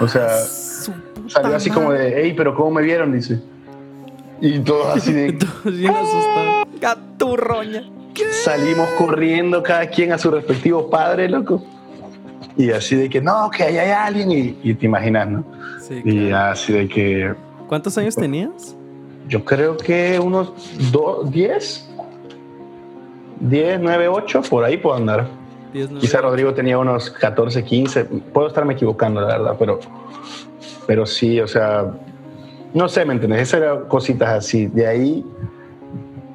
O sea, salió así como de, hey, pero ¿cómo me vieron? Dice. Y todos así de... todos bien asustados. Gaturroña. Salimos corriendo cada quien a su respectivo padre, loco. Y así de que, no, que ahí hay alguien. Y, te imaginas, ¿no? Sí, Y así de que... ¿Cuántos años tenías? Yo creo que unos 10. 10, 9, 8, por ahí puedo andar. Quizá Rodrigo tenía unos 14, 15. Puedo estarme equivocando, la verdad, pero, pero sí, o sea, no sé, ¿me entiendes? Esas eran cositas así. De ahí,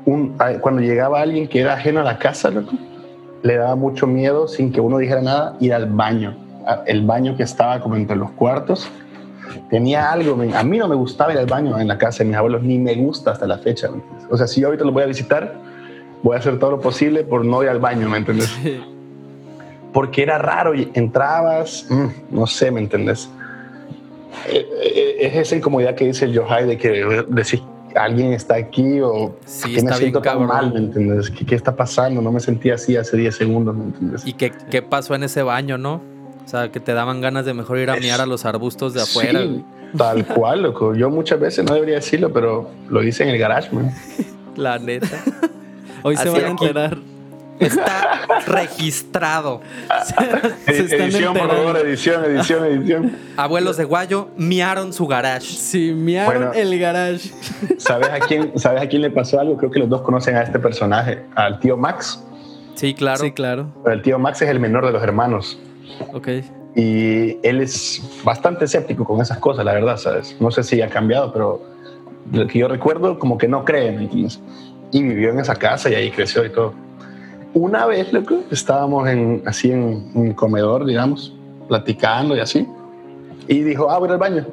un, cuando llegaba alguien que era ajeno a la casa, le daba mucho miedo, sin que uno dijera nada, ir al baño. El baño que estaba como entre los cuartos. Tenía algo, a mí no me gustaba ir al baño en la casa de mis abuelos, ni me gusta hasta la fecha. O sea, si yo ahorita lo voy a visitar, voy a hacer todo lo posible por no ir al baño, ¿me entiendes? porque era raro y entrabas, mm, no sé, ¿me entendés? Eh, eh, es esa incomodidad que dice el Yohai de que decir alguien está aquí o que me siento tan mal, ¿me entiendes? ¿Qué, ¿Qué, está pasando? No me sentía así hace 10 segundos, ¿me entiendes? ¿Y qué, qué, pasó en ese baño, no? O sea, que te daban ganas de mejor ir a mirar a los arbustos de afuera. Sí, tal cual, loco. Yo muchas veces no debería decirlo, pero lo hice en el garage, man. La neta. Hoy se van a enterar. Está registrado. edición, por favor, edición, edición, edición. Abuelos de Guayo miaron su garage. Sí, miaron el garage. ¿sabes a, quién, ¿Sabes a quién le pasó algo? Creo que los dos conocen a este personaje, al tío Max. Sí, claro. Sí, claro. el tío Max es el menor de los hermanos. Ok. Y él es bastante escéptico con esas cosas, la verdad, ¿sabes? No sé si ha cambiado, pero lo que yo recuerdo, como que no cree, ¿me entiendes? Y vivió en esa casa y ahí creció y todo una vez, loco, estábamos en, así en un comedor, digamos, platicando y así. Y dijo, ah, voy al baño.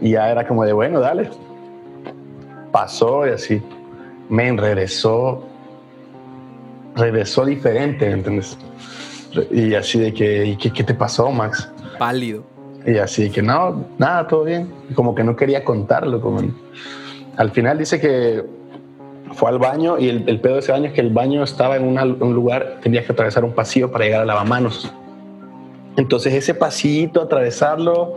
Y ya era como de, bueno, dale. Pasó y así. Me regresó. Regresó diferente, ¿entendés? Y así de que, ¿qué, ¿qué te pasó, Max? Pálido. Y así de que, no, nada, todo bien. Como que no quería contarlo. Como... Al final dice que fue al baño y el, pedo de ese baño es que el baño estaba en un lugar, tenías que atravesar un pasillo para llegar al lavamanos. Entonces ese pasillito, atravesarlo,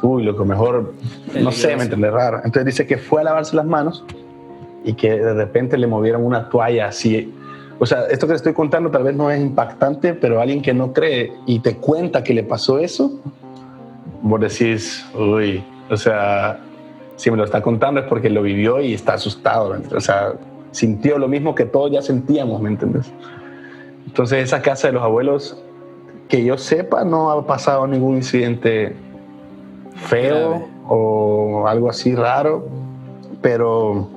uy, lo que mejor, no sé, me entiende raro. Entonces dice que fue a lavarse las manos y que de repente le movieron una toalla así. O sea, esto que te estoy contando tal vez no es impactante, pero alguien que no cree y te cuenta que le pasó eso, vos decís, uy, o sea, si me lo está contando es porque lo vivió y está asustado. O sea, sintió lo mismo que todos ya sentíamos, ¿me entiendes? Entonces, esa casa de los abuelos, que yo sepa, no ha pasado ningún incidente feo o algo así raro, pero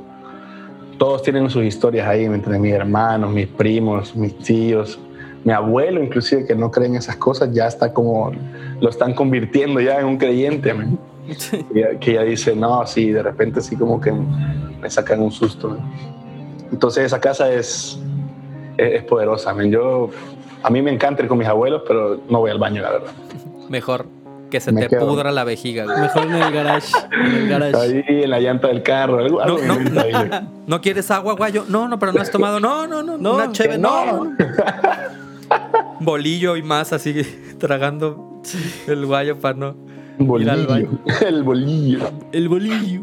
todos tienen sus historias ahí, entre mis hermanos, mis primos, mis tíos, mi abuelo inclusive que no cree en esas cosas, ya está como, lo están convirtiendo ya en un creyente, man. que ya dice, no, sí, de repente sí como que me sacan un susto. Entonces esa casa es, es, poderosa. Yo, a mí me encanta ir con mis abuelos, pero no voy al baño, la verdad. Mejor que se te pudra la vejiga. Mejor en el garage. En el Ahí en la llanta del carro. Algo, no, no, no, quieres agua, guayo? No, no, pero no has tomado. No, no, no. no una chévere. No. Bolillo y más así tragando el guayo para no. Bolillo. El bolillo. El bolillo.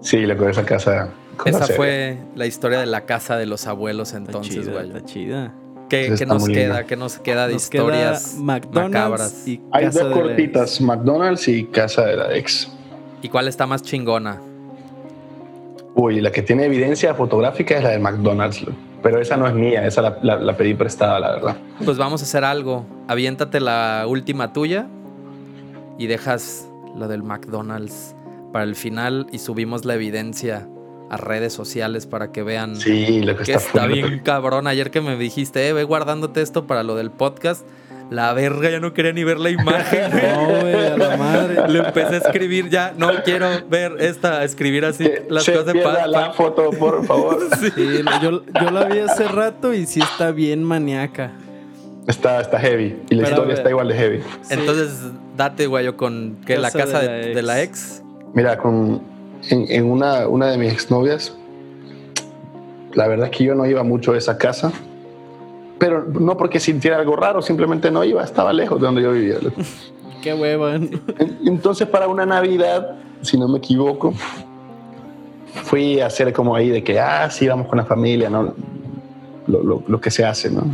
Sí, lo que esa casa. Esa fue la historia de la casa de los abuelos entonces, güey. Está chida. ¿Qué, nos queda? ¿Qué nos queda de historias macabras? Hay dos cortitas, McDonald's y Casa de la Ex. ¿Y cuál está más chingona? Uy, la que tiene evidencia fotográfica es la de McDonald's, pero esa no es mía, esa la, la pedí prestada, la verdad. Pues vamos a hacer algo. Aviéntate la última tuya y dejas lo del McDonald's para el final y subimos la evidencia a redes sociales para que vean sí, lo que, está, bien cabrón. Ayer que me dijiste, eh, ve guardándote esto para lo del podcast. La verga, ya no quería ni ver la imagen. no, güey, a la madre. Le empecé a escribir ya, no quiero ver esta, escribir así las cosas de paz. la foto, por favor. sí, yo, yo, la vi hace rato y sí está bien maníaca. Está, está heavy. Y la historia está igual de heavy. Entonces, date, guayo, con que la casa de la, ex. Mira, con en, una, una de mis exnovias, la verdad es que yo no iba mucho a esa casa. Pero no porque sintiera algo raro, simplemente no iba, estaba lejos de donde yo vivía. Qué hueva. Entonces, para una Navidad, si no me equivoco, fui a hacer como ahí de que, ah, sí, vamos con la familia, ¿no? Lo, lo, lo que se hace, ¿no?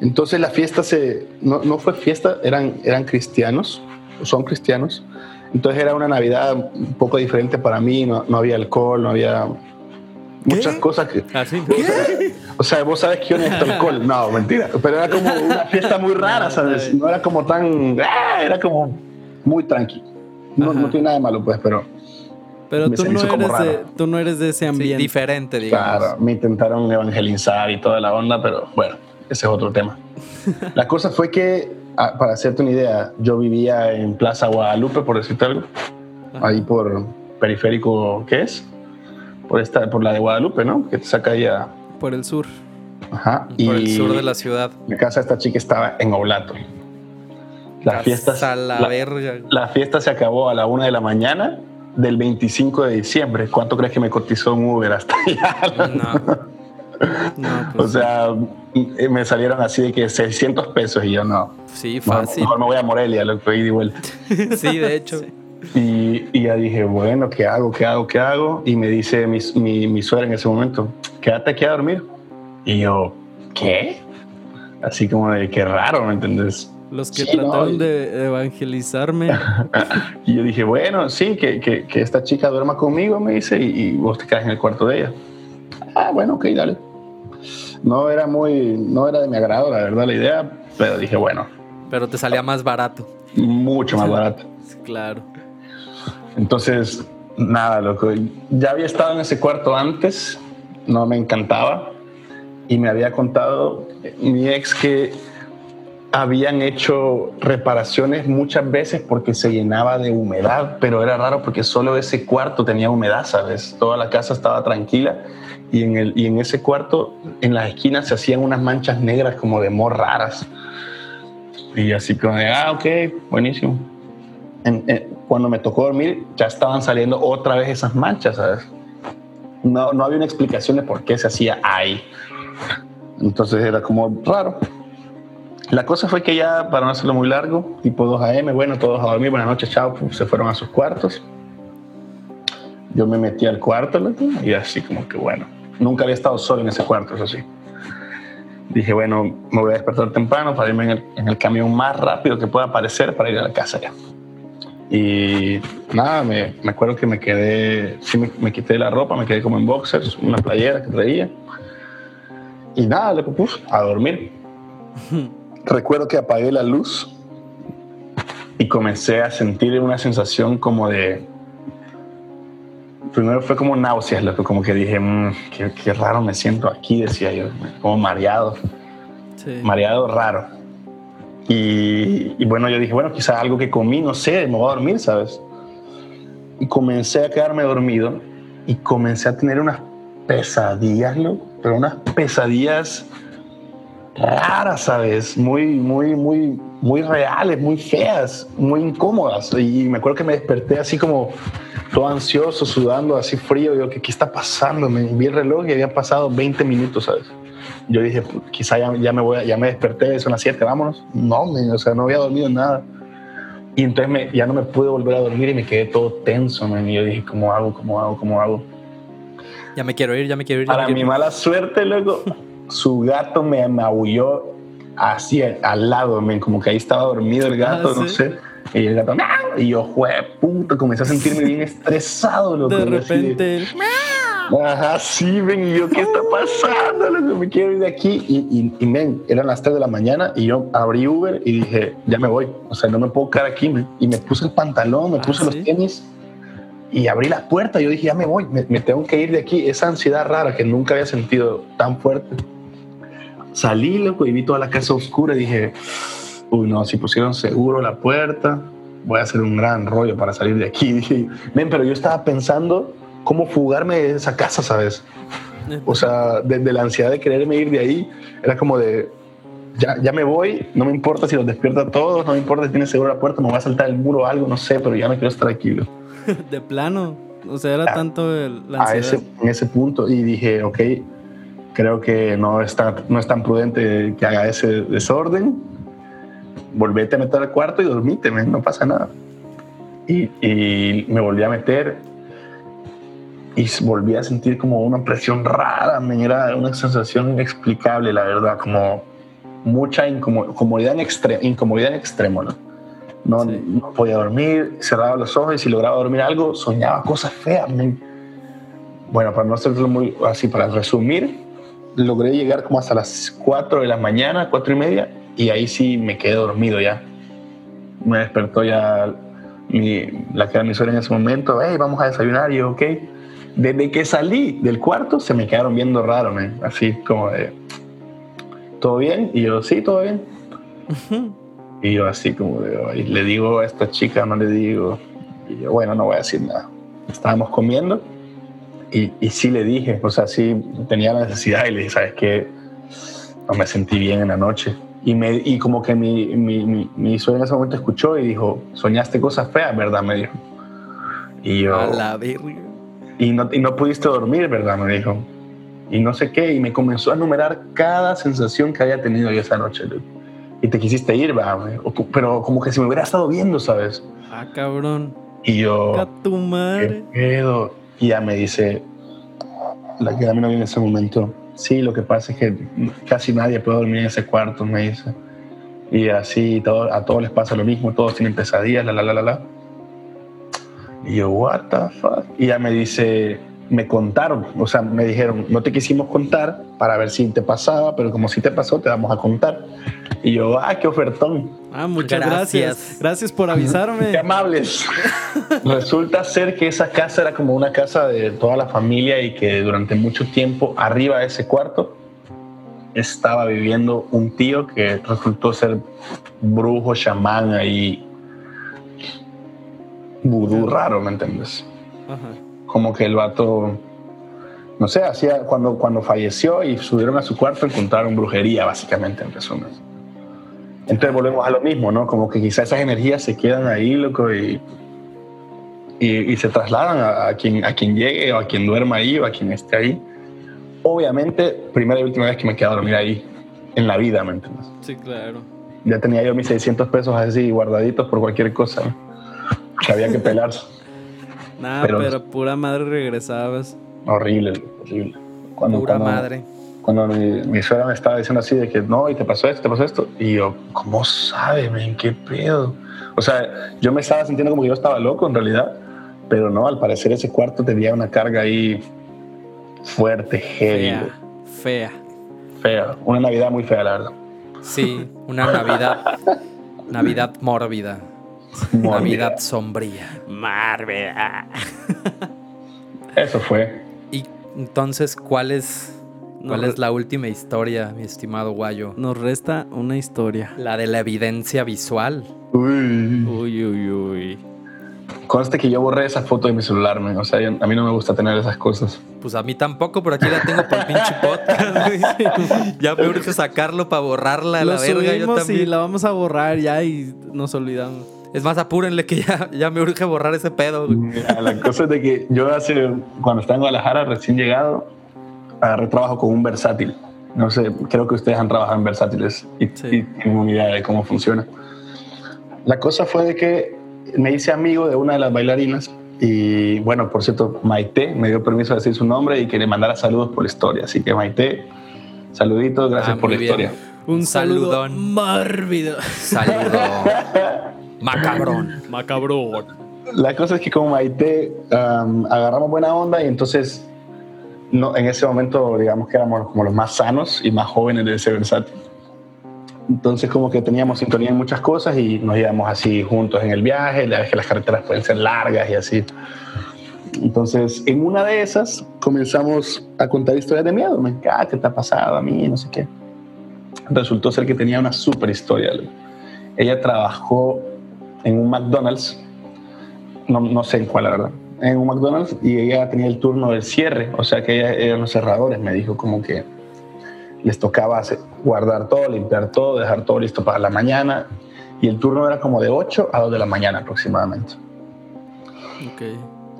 Entonces la fiesta se, no, no, fue fiesta, eran, eran cristianos, son cristianos. Entonces era una Navidad un poco diferente para mí, no, no había alcohol, no había muchas cosas que... ¿Así? ¿Ah, o sea, vos sabes que yo necesito alcohol. No, mentira. Pero era como una fiesta muy rara, ¿sabes? No era como tan... ¡ah! Era como muy tranquilo. No, no tiene nada de malo, pues, pero... Pero tú no, eres de, tú no eres de ese ambiente. diferente, digamos. Claro, me intentaron evangelizar y toda la onda, pero bueno, ese es otro tema. La cosa fue que, ah, para hacerte una idea, yo vivía en Plaza Guadalupe, por decirte algo, ahí por periférico, ¿qué es? Por, esta, por la de Guadalupe, ¿no? Que te saca ahí a... Por el sur. Ajá. Por el sur de la ciudad. La casa de esta chica estaba en Oblato. La fiesta, la, verga. la fiesta se acabó a la una de la mañana del 25 de diciembre. ¿Cuánto crees que me cotizó un Uber hasta allá? No. Pues o sea, me salieron así de que 600 pesos y yo no. Sí, fácil. Mejor, me voy a Morelia, lo que de vuelta. sí, de hecho. Y, y, ya dije, bueno, ¿qué hago? ¿Qué hago? ¿Qué hago? Y me dice mi, mi, mi suegra en ese momento, quédate aquí a dormir. Y yo, ¿qué? Así como de qué raro, ¿me entendés? Los que trataron de evangelizarme. y yo dije, bueno, sí, que, que, que, esta chica duerma conmigo, me dice, y, y vos te quedas en el cuarto de ella. Ah, bueno, ok, dale. No era muy, no era de mi agrado, la verdad, la idea, pero dije, bueno. Pero te salía más barato. Mucho más barato. claro. Entonces, nada, loco. Ya había estado en ese cuarto antes, no me encantaba. Y me había contado mi ex que habían hecho reparaciones muchas veces porque se llenaba de humedad, pero era raro porque solo ese cuarto tenía humedad, ¿sabes? Toda la casa estaba tranquila y en, el, y en ese cuarto, en las esquinas, se hacían unas manchas negras como de mor raras. Y así como de, ah, ok, buenísimo. cuando me tocó dormir, ya estaban saliendo otra vez esas manchas, ¿sabes? No, no había una explicación de por qué se hacía ahí. Entonces era como raro. La cosa fue que ya, para no hacerlo muy largo, tipo 2 a.m., bueno, todos a dormir, buenas noches, chao, pues, se fueron a sus cuartos. Yo me metí al cuarto y así como que bueno, nunca había estado solo en ese cuarto, eso sí. Dije, bueno, me voy a despertar temprano para irme en el, camión más rápido que pueda aparecer para ir a la casa ya. Y nada, me, me acuerdo que me quedé, sí me, me, quité la ropa, me quedé como en boxers, una playera que traía. Y nada, le puse a dormir. Recuerdo que apagué la luz y comencé a sentir una sensación como de... Primero fue como náuseas, loco, como que dije, "Mm, qué, qué raro me siento aquí, decía yo, como mareado, Sí. mareado raro. Y, y bueno, yo dije, bueno, quizá algo que comí, no sé, me voy a dormir, ¿sabes? Y comencé a quedarme dormido y comencé a tener unas pesadillas, loco, pero unas pesadillas raras, ¿sabes? Muy, muy, muy, muy reales, muy feas, muy incómodas. Y me acuerdo que me desperté así como todo ansioso, sudando, así frío. Yo, ¿qué, qué está pasando? Me vi el reloj y habían pasado 20 minutos, ¿sabes? Yo dije, "Pu- quizá ya, ya me voy, ya me desperté, son las 7, vámonos. No, o sea, no había dormido nada. Y entonces me- ya no me pude volver a dormir y me quedé todo tenso, men. Y yo dije, ¿cómo hago? ¿Cómo hago? ¿Cómo hago? Ya me quiero ir, ya me quiero ir. ya Para mi ir. mala suerte, luego, su gato me maulló así al lado, men, como que ahí estaba dormido el gato, Ah, no ¿sí? sé. Y el gato, ¡miau! y yo, jue puto, comencé a sentirme bien estresado, loco. De así repente, el- Ajá, sí, ven, y yo, ¿qué está pasando? loco? Me quiero ir de aquí. Y, y, y, men, eran las 3 de la mañana y yo abrí Uber y dije, ya me voy. O sea, no me puedo quedar aquí, men. Y me puse el pantalón, me Ah, puse ¿sí? los tenis y abrí la puerta. Yo dije, ya me voy, me, me tengo que ir de aquí. Esa ansiedad rara que nunca había sentido tan fuerte. Salí, loco, y vi toda la casa oscura y dije, uy, no, si pusieron seguro la puerta, voy a hacer un gran rollo para salir de aquí. Dije, men, pero yo estaba pensando cómo fugarme de esa casa, ¿sabes? O sea, desde la ansiedad de quererme ir de ahí, era como de, ya, ya me voy, no me importa si los despierta a todos, no me importa si tiene seguro la puerta, me voy a saltar el muro o algo, no sé, pero ya no quiero estar aquí. de plano. O sea, era tanto el- la a ansiedad. ese, en ese punto y dije, ok, creo que no es tan, no es tan prudente que haga ese desorden. Volvete a meter al cuarto y dormite, men, no pasa nada. Y, y me volví a meter y volví a sentir como una presión rara, men, era una sensación inexplicable, la verdad, como mucha incomo- comodidad en, extre- incomodidad en extremo, ¿no? No, Sí. no podía dormir, cerraba los ojos y si lograba dormir algo, soñaba cosas feas, men. Bueno, para no hacerlo muy así, para resumir, logré llegar como hasta las 4 de la mañana, 4 y media, y ahí sí me quedé dormido ya. Me despertó ya mi, la que era mi suegra en ese momento, hey, vamos a desayunar, y yo, ok. Desde que salí del cuarto se me quedaron viendo raro, man. así como de, ¿todo bien? Y yo, sí, todo bien. Y yo así como de, "Ay, le digo a esta chica, no le digo. Y yo, bueno, no voy a decir nada. Estábamos comiendo y, y sí le dije, o sea, sí tenía la necesidad y le dije, ¿sabes qué? No me sentí bien en la noche. Y, me, y como que mi, mi, mi, mi suegra en ese momento escuchó y dijo, soñaste cosas feas, ¿verdad? Me dijo. Y yo, A la verga. y no, y no pudiste dormir, ¿verdad? Me dijo. Y no sé qué, y me comenzó a enumerar cada sensación que había tenido yo esa noche. Y te quisiste ir, ¿verdad? Me- o co- Pero como que si me hubiera estado viendo, ¿sabes? Ah, cabrón. Y yo, A tu ¿qué madre. pedo? Y ya me dice, la que a mí no viene en ese momento, sí, lo que pasa es que casi nadie puede dormir en ese cuarto, me dice. Y así todo, a todos les pasa lo mismo, todos tienen pesadillas, la, la, la, la, la. Y yo, what the fuck? Y ya me dice, me contaron, o sea, me dijeron, no te quisimos contar para ver si te pasaba, pero como si te pasó, te vamos a contar. Y yo, ah, qué ofertón. Ah, muchas gracias. Gracias. Gracias, por avisarme. Qué amables. Resulta ser que esa casa era como una casa de toda la familia y que durante mucho tiempo arriba de ese cuarto estaba viviendo un tío que resultó ser brujo, chamán ahí, vudú raro, ¿me entiendes? Ajá. Como que el vato, no sé, hacía cuando, cuando falleció y subieron a su cuarto encontraron brujería, básicamente, en resumen. Entonces volvemos a lo mismo, ¿no? Como que quizás esas energías se quedan ahí, loco, y, y, y se trasladan a, a quien, a quien llegue o a quien duerma ahí o a quien esté ahí. Obviamente, primera y última vez que me quedé a dormir ahí en la vida, ¿me entiendes? Sí, claro. Ya tenía yo mis 600 pesos así guardaditos por cualquier cosa ¿no? que había que pelarse. Nada, Pero- pero, pura madre regresabas. Horrible, horrible. Cuando, Pura cuando- madre. Cuando mi, mi suegra me estaba diciendo así de que no, y te pasó esto, te pasó esto. Y yo, ¿cómo sabe, men? ¿Qué pedo? O sea, yo me estaba sintiendo como que yo estaba loco en realidad. Pero no, al parecer ese cuarto tenía una carga ahí fuerte, heavy, Fea. Fea. fea. Una Navidad muy fea, la verdad. Sí, una Navidad. Navidad mórbida. Navidad sombría. Marvel. Eso fue. Y entonces, ¿cuál es, cuál No, es la última historia, mi estimado Guayo? Nos resta una historia. La de la evidencia visual. Uy. Uy, uy, uy. Conste que yo borré esa foto de mi celular, man. O sea, yo- a mí no me gusta tener esas cosas. Pues a mí tampoco, pero aquí la tengo por pinche podcast. güey. ya me urge sacarlo para borrarla a la verga. Yo subimos y también. la vamos a borrar ya y nos olvidamos. Es más, apúrenle que ya, ya me urge borrar ese pedo. güey. Mira, la cosa es de que yo hace, cuando estaba en Guadalajara, recién llegado, agarré trabajo con un versátil. No sé, creo que ustedes han trabajado en versátiles y, Sí. y tienen una idea de cómo funciona. La cosa fue de que me hice amigo de una de las bailarinas y, bueno, por cierto, Maite me dio permiso de decir su nombre y que le mandara saludos por la historia. Así que, Maite, saluditos, gracias Ah, por la bien. historia. Un saludo Saludón. mórbido. Saludo. Macabrón. Macabrón. La cosa es que como Maite um, agarramos buena onda y entonces no, en ese momento digamos que éramos como los más sanos y más jóvenes de ese versátil. Entonces como que teníamos sintonía en muchas cosas y nos íbamos así juntos en el viaje, la vez que las carreteras pueden ser largas y así. Entonces en una de esas comenzamos a contar historias de miedo. Me encanta, ¿qué te ha pasado a mí? No sé qué. Resultó ser que tenía una super historia. Ella trabajó en un McDonald's no, no sé en cuál, la verdad, en un McDonald's y ella tenía el turno del cierre, o sea que ella eran los cerradores, me dijo como que les tocaba guardar todo, limpiar todo, dejar todo listo para la mañana y el turno era como de 8 a 2 de la mañana aproximadamente. Ok.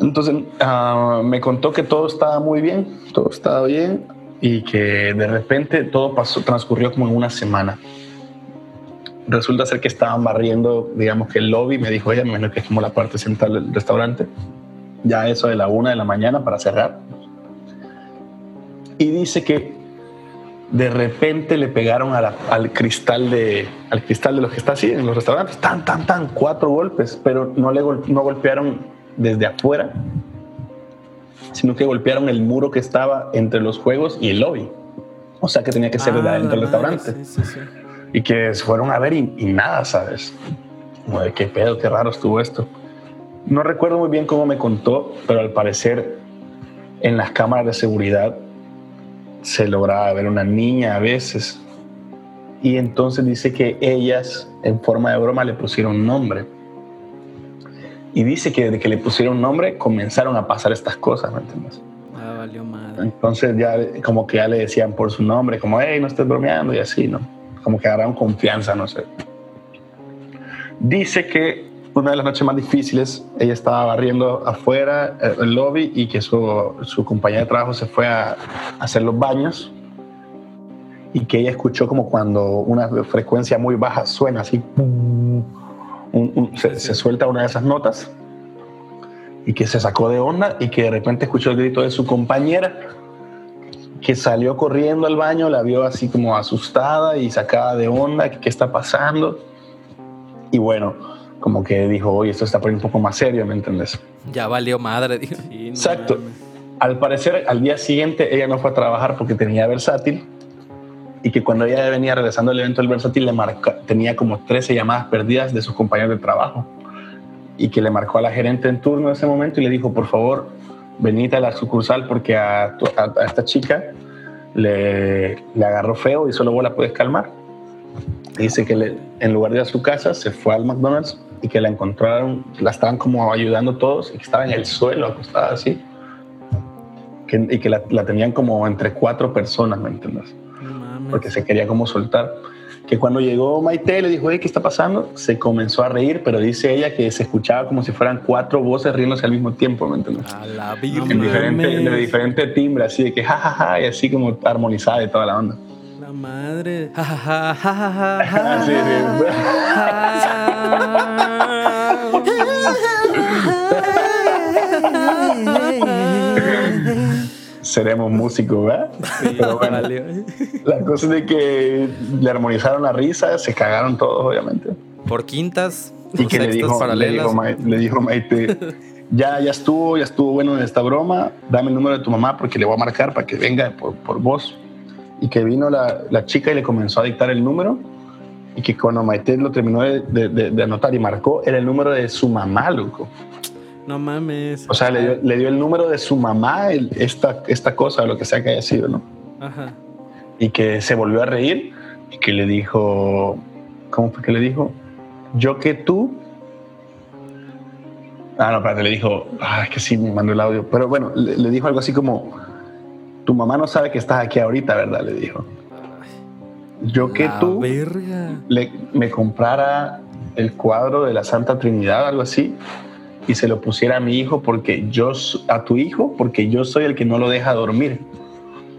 Entonces ah, me contó que todo estaba muy bien, todo estaba bien y que de repente todo pasó, transcurrió como en una semana. Resulta ser que estaban barriendo, digamos que el lobby, me dijo ella, me imagino que es como la parte central del restaurante, ya eso de la una de la mañana para cerrar. Y dice que de repente le pegaron a la- al cristal de al cristal de los que está así en los restaurantes, tan, tan, tan, cuatro golpes, pero no le no golpearon desde afuera, sino que golpearon el muro que estaba entre los juegos y el lobby. O sea que tenía que ser Ah, adentro del restaurante. sí, sí, sí. Y que se fueron a ver y, y nada, ¿sabes? Como de qué pedo, qué raro estuvo esto. No recuerdo muy bien cómo me contó, pero al parecer en las cámaras de seguridad se lograba ver una niña a veces. Y entonces dice que ellas, en forma de broma, le pusieron nombre. Y dice que desde que le pusieron nombre comenzaron a pasar estas cosas, ¿me entiendes? Ah, valió madre. Entonces ya como que ya le decían por su nombre, como, hey, no estés bromeando y así, ¿no? Como que agarraron confianza, no sé. Dice que una de las noches más difíciles, ella estaba barriendo afuera eh, el lobby y que su, su compañera de trabajo se fue a, hacer los baños y que ella escuchó como cuando una frecuencia muy baja suena así, se, suelta una de esas notas y que se sacó de onda y que de repente escuchó el grito de su compañera que salió corriendo al baño, la vio así como asustada y sacada de onda, qué está pasando. Y bueno, como que dijo, oye, esto está poniendo un poco más serio, ¿me entiendes? Ya valió madre. digo. Sí, no Exacto. Al parecer, al día siguiente ella no fue a trabajar porque tenía versátil y que cuando ella venía regresando al evento del versátil le marca, tenía como 13 llamadas perdidas de sus compañeros de trabajo y que le marcó a la gerente en turno en ese momento y le dijo, por favor, venite a la sucursal porque a, a- a esta chica le, le agarró feo y solo vos la puedes calmar. Dice que le- en lugar de ir a su casa se fue al McDonald's y que la encontraron, la estaban como ayudando todos y que estaba en el suelo acostada así. Que- y que la, la tenían como entre cuatro personas, ¿me entiendes? Mames. Porque se quería como soltar. Que cuando llegó Maite le dijo, "Ey, ¿qué está pasando? Se comenzó a reír, pero dice ella que se escuchaba como si fueran cuatro voces riéndose al mismo tiempo, ¿me entiendes? A la En virgen. diferente, mames. de diferente timbre, así de que jajaja, y así como armonizada y toda la onda. La madre. Ja, ja, ja, Sí, sí. Seremos músicos, ¿verdad? Pero bueno, la cosa es de que le armonizaron la risa, se cagaron todos, obviamente. Por quintas, Y que le dijo, le, dijo, le dijo Maite, ya, ya estuvo, ya estuvo bueno esta broma, dame el número de tu mamá porque le voy a marcar para que venga por, por vos. Y que vino la, la chica y le comenzó a dictar el número Y que cuando Maite lo terminó de, de- de- de anotar y marcó, era el número de su mamá, loco. No mames. O sea, le dio, le dio el número de su mamá, el- esta, esta cosa, lo que sea que haya sido, ¿no? Ajá. Y que se volvió a reír y que le dijo, ¿cómo fue que le dijo? Yo que tú. Ah, no, espérate, le dijo, ah, es que sí, me mandó el audio. Pero bueno, le, le dijo algo así como, tu mamá no sabe que estás aquí ahorita, ¿verdad? Le dijo. Yo que La tú verga. le, me comprara el cuadro de la Santa Trinidad, algo así, y se lo pusiera a mi hijo porque yo, a tu hijo, porque yo soy el que no lo deja dormir.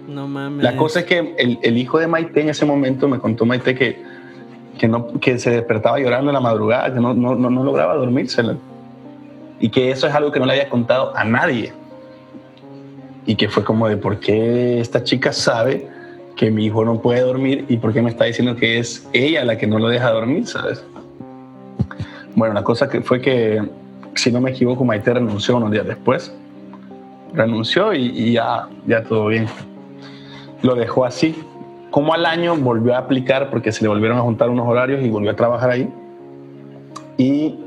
No mames. La cosa es que el, el hijo de Maite en ese momento me contó Maite que, que, no, que se despertaba llorando en la madrugada, que no, no, no, no lograba dormirse. Y que eso es algo que no le había contado a nadie. Y que fue como de por qué esta chica sabe que mi hijo no puede dormir y por qué me está diciendo que es ella la que no lo deja dormir, ¿sabes? Bueno, la cosa que fue que, si no me equivoco, Maite renunció unos días después. Renunció y, ya, ya todo bien lo dejó así. Como al año volvió a aplicar porque se le volvieron a juntar unos horarios y volvió a trabajar ahí. Y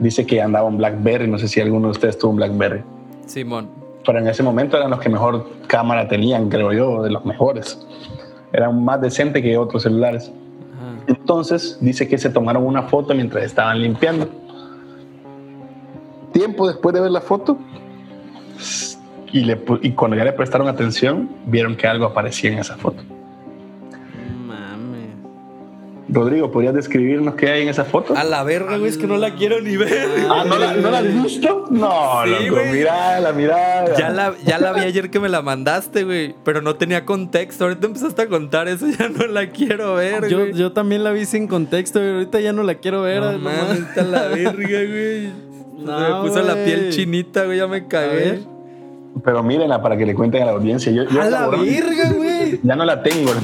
dice que andaba un Blackberry, no sé si alguno de ustedes tuvo un Blackberry, Simón. Pero en ese momento eran los que mejor cámara tenían, creo yo, de los mejores. Eran más decentes que otros celulares. Ajá. Entonces dice que se tomaron una foto mientras estaban limpiando. Tiempo después de ver la foto y, le y cuando ya le prestaron atención, vieron que algo aparecía en esa foto. Rodrigo, ¿podrías describirnos qué hay en esa foto? A la verga, güey, es que no la quiero ni ver. Ah, ¿no la, ¿no la has visto? No, Sí, loco, güey. mirala, mirala. Ya la, ya la vi ayer que me la mandaste, güey. Pero no tenía contexto. Ahorita empezaste a contar eso, ya no la quiero ver, Yo, güey. yo también la vi sin contexto y ahorita ya no la quiero ver. no mames, está la verga, güey. No, me puso la güey. piel chinita, güey, ya me cagué. Pero mírenla para que le cuenten a la audiencia. Yo, yo A la verga, güey. Ya no la tengo.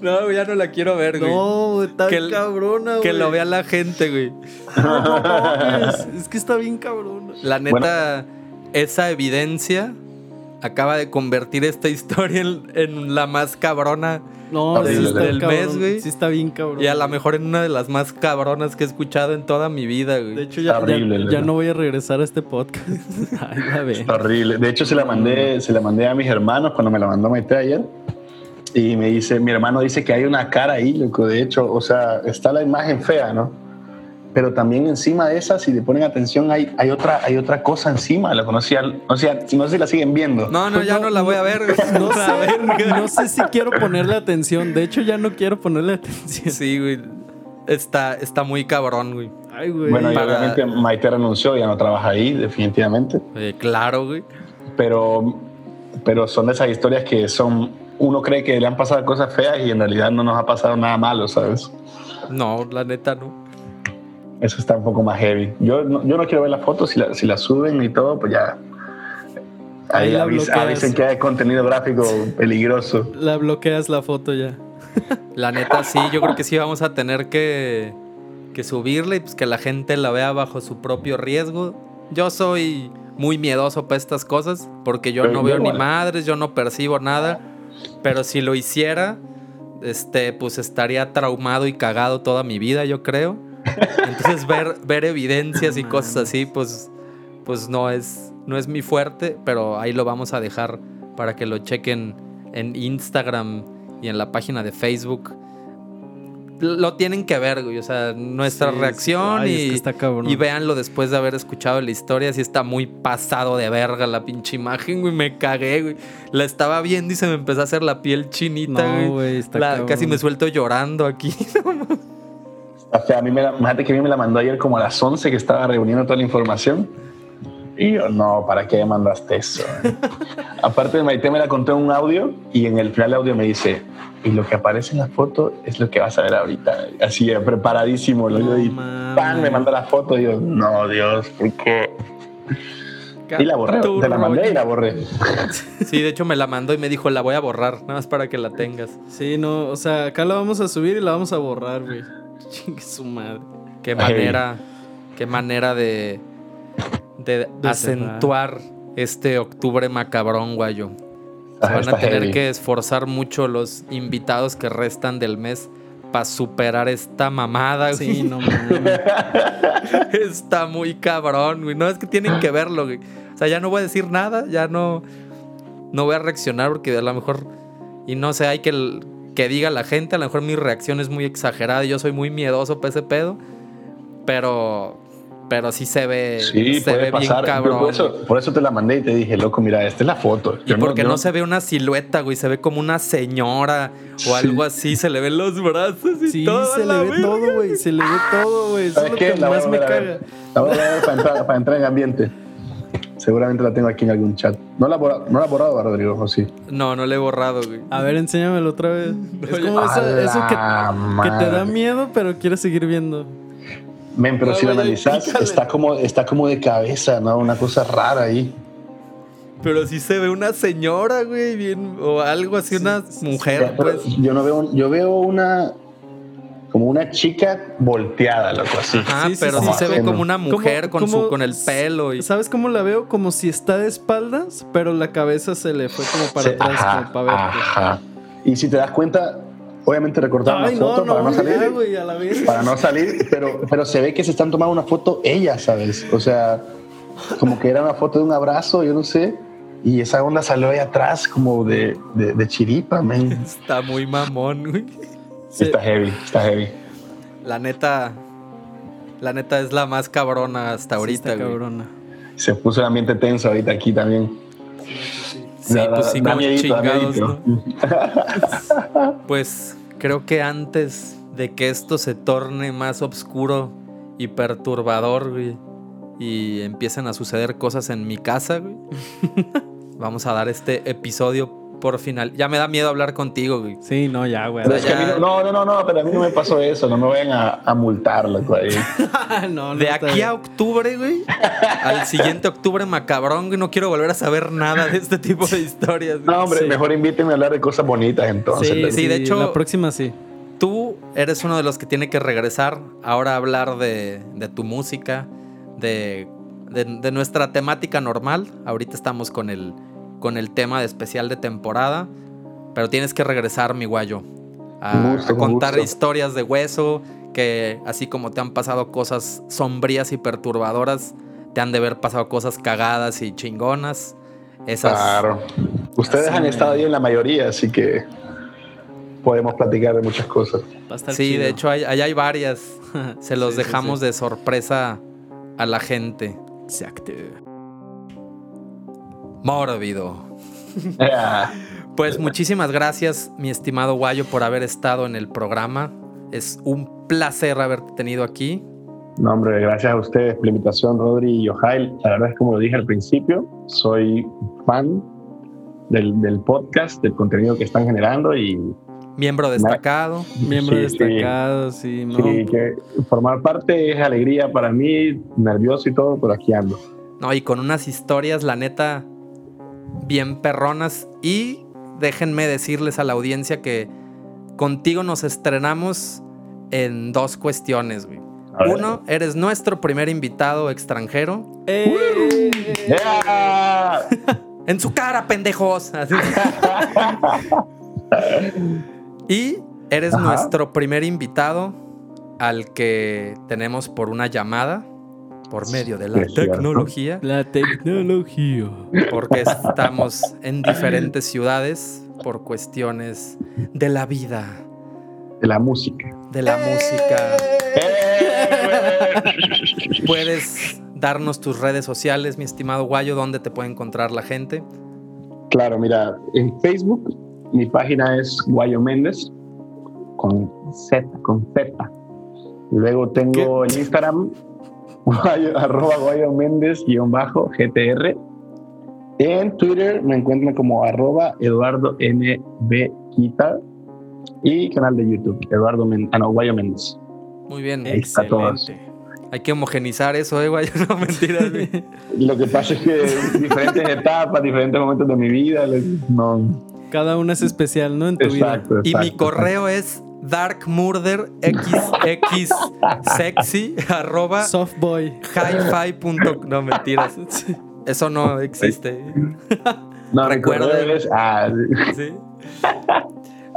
No, ya no la quiero ver, güey. No, está Que cabrona, güey. que lo vea la gente, güey. No es que está bien cabrona. La neta, esa evidencia acaba de convertir esta historia en, en la más cabrona No, Horrible, sí está del cabrón. mes, güey. Sí está bien cabrón. y a lo mejor en una de las más cabronas que he escuchado en toda mi vida, De güey. hecho, ya, Está horrible, ya, no voy a regresar a este podcast. Ay, la. Horrible. De hecho, se la mandé, se la mandé a mis hermanos cuando me la mandó Maite ayer. Y me dice, mi hermano dice que hay una cara ahí, loco. De hecho, o sea, está la imagen fea, ¿no? Pero también encima de esa, si le ponen atención, hay, hay, otra, hay otra cosa encima. La conocía, o sea, no sé si la siguen viendo. No, no, ya no, la voy a ver, güey. No A ver, sé, no sé si quiero ponerle atención. De hecho, ya no quiero ponerle atención. Sí, güey. Está, está muy cabrón, güey. Ay, güey. Bueno, y para- obviamente Maite renunció, ya no trabaja ahí, definitivamente. Eh, claro, güey. Pero, pero son de esas historias que son. Uno cree que le han pasado cosas feas y en realidad no nos ha pasado nada malo, ¿sabes? No, la neta no. Eso está un poco más heavy. Yo no, yo no quiero ver las fotos, si la, si la suben y todo, pues ya. Ahí Ahí avisen que hay contenido gráfico peligroso. La bloqueas la foto ya. La neta sí, yo creo que sí vamos a tener que, que subirla y pues que la gente la vea bajo su propio riesgo. Yo soy muy miedoso para estas cosas porque yo Pero no veo ni igual. madres, yo no percibo nada, pero si lo hiciera, este, pues estaría traumado y cagado toda mi vida, yo creo. Entonces ver, ver evidencias y cosas así, pues, pues no es, no es mi fuerte, pero ahí lo vamos a dejar para que lo chequen en Instagram y en la página de Facebook. Lo tienen que ver, güey. O sea, nuestra Sí, sí. reacción es y, que está cabrón. y véanlo después de haber escuchado la historia. Sí está muy pasado de verga la pinche imagen, güey. Me cagué, güey. La estaba viendo y se me empezó a hacer la piel chinita, No, güey. güey, está La- casi me suelto llorando aquí. O sea, a mí me la, fíjate que a mí me la mandó ayer como a las 11 que estaba reuniendo toda la información. Y yo, no, ¿para qué me mandaste eso? Aparte, Maite me la contó en un audio y en el final del audio me dice, y lo que aparece en la foto es lo que vas a ver ahorita. Así, eh, preparadísimo. ¿no? No y. ¡pam! me manda la foto y yo, no, Dios, ¿por qué? Y la borré, te la mandé y la borré. Sí, de hecho me la mandó y me dijo, la voy a borrar, nada más para que la tengas. Sí, no, o sea, acá la vamos a subir y la vamos a borrar, güey. Chingue su madre. Qué Ay. manera, qué manera de, de De acentuar este octubre macabrón, guayo. Se van a tener heavy. que esforzar mucho los invitados que restan del mes para superar esta mamada, güey. Sí, no mames. Está muy cabrón, güey. No, es que tienen que verlo, güey. O sea, ya no voy a decir nada, ya no, no voy a reaccionar porque a lo mejor, y no sé, hay que, el- que diga la gente, a lo mejor mi reacción es muy exagerada y yo soy muy miedoso para ese pedo, pero, pero sí se ve, Sí, se puede ve pasar. bien cabrón. por, eso, por eso te la mandé y te dije, loco, mira, esta es la foto. Y Yo porque no, yo- se ve una silueta, güey, se ve como una señora o Sí. algo así, se le ven los brazos y Sí, todo. se le la ve todo, güey. Se le ve todo, güey. Eso es ¿Sabes lo qué? que La voy a más me caga. La voy a ver para entrar, para entrar en ambiente. Seguramente la tengo aquí en algún chat. No la, no la he borrado, Rodrigo, o sí. No, no le he borrado, güey. A ver, enséñamelo otra vez. Es como eso, eso que, la que te da miedo, pero quieres seguir viendo. Men, pero Ah, si lo analizas, pícale. está como, está como de cabeza, ¿no? Una cosa rara ahí. Pero sí se ve una señora, güey, bien, o algo así, una mujer, pues. yo no veo, yo veo una, como una chica volteada, loco, así. Sí, sí, pero sí, sí. se ve Como- una mujer como- con, como- su, con el pelo y... ¿Sabes cómo la veo? Como si está de espaldas, pero la cabeza se le fue como para Sí, atrás, ajá, como para verte. ajá. Y si te das cuenta, obviamente recortaron Ay, la no, foto para no, salir. ya, güey, a la vez. para no salir, pero, pero se ve que se están tomando una foto ellas, ¿sabes? O sea, como que era una foto de un abrazo, yo no sé, y esa onda salió ahí atrás como de, de, de chiripa, man. Está muy mamón, güey. Sí. Está heavy, está heavy. La neta... La neta es la más cabrona hasta Sí, ahorita, está güey. cabrona. Se puso el ambiente tenso ahorita aquí también. Sí, Da- pues sí, da como miedito, da chingados. ¿no? Pues creo que antes de que esto se torne más oscuro y perturbador, güey, y empiecen a suceder cosas en mi casa, güey, vamos a dar este episodio por final. Ya me da miedo hablar contigo, güey. Sí, no, ya, güey. Pero es que a mí ya- no, no, no, no, pero a mí no me pasó eso, no me vayan a, a multar, loco, ahí. no, no, De aquí bien. a octubre, güey, al siguiente octubre macabrón, güey, no quiero volver a saber nada de este tipo de historias. güey. No, hombre, Sí. mejor invítenme a hablar de cosas bonitas entonces. Sí, sí, de hecho- La próxima sí. Tú eres uno de los que tiene que regresar ahora a hablar de, de tu música, de, de- de nuestra temática normal. Ahorita estamos con el, con el tema de especial de temporada, pero tienes que regresar, mi guayo, a, gusto, a con contar historias de hueso, que así como te han pasado cosas sombrías y perturbadoras, te han de haber pasado cosas cagadas y chingonas. Esas, Claro. Ustedes han me- estado ahí en la mayoría, así que podemos platicar de muchas cosas. Sí, chido. de hecho, hay- allá hay varias. Se los Sí, sí, dejamos sí. de sorpresa a la gente. Exacto. Mórbido. Pues muchísimas gracias, mi estimado Guayo, por haber estado en el programa. Es un placer haberte tenido aquí. No, hombre, gracias a ustedes por la invitación, Rodri y Yohail. La verdad es como lo dije al principio, soy fan del, del podcast, del contenido que están generando y Miembro destacado. Miembro Sí, sí. destacado, sí, no. sí, que formar parte es alegría para mí, nervioso y todo, pero aquí ando. No, y con unas historias, la neta, bien perronas. Y déjenme decirles a la audiencia que contigo nos estrenamos en dos cuestiones, güey. Uno, eres nuestro primer invitado extranjero. ¡Eh! ¡Yeah! En su cara, pendejos. Y eres Ajá. nuestro primer invitado al que tenemos por una llamada por medio de la tecnología, La tecnología. porque estamos en diferentes ciudades por cuestiones de la vida, De la música. de la música. ¡Eh! Puedes darnos tus redes sociales, mi estimado Guayo, donde te puede encontrar la gente. Claro, mira, en Facebook mi página es Guayo Méndez con Z, con Z. Luego tengo en Instagram guayo- arroba Guayo Méndez guion bajo GTR. En Twitter me encuentran como arroba Eduardo NB Guitar y canal de YouTube Eduardo Men ah, no, Guayo Méndez. Muy bien. Ahí está todo. Excelente. Hay que homogenizar eso, eh, Guayo. No, mentiras. Lo que pasa es que diferentes etapas, diferentes momentos de mi vida, no. Cada una es especial, ¿no? En tu Exacto, Y mi exacto, correo es darkmurderxxsexy arroba vida. Softboy. hifi.com. No, mentiras. Eso no existe. No, Recuerden- es- ah, Sí.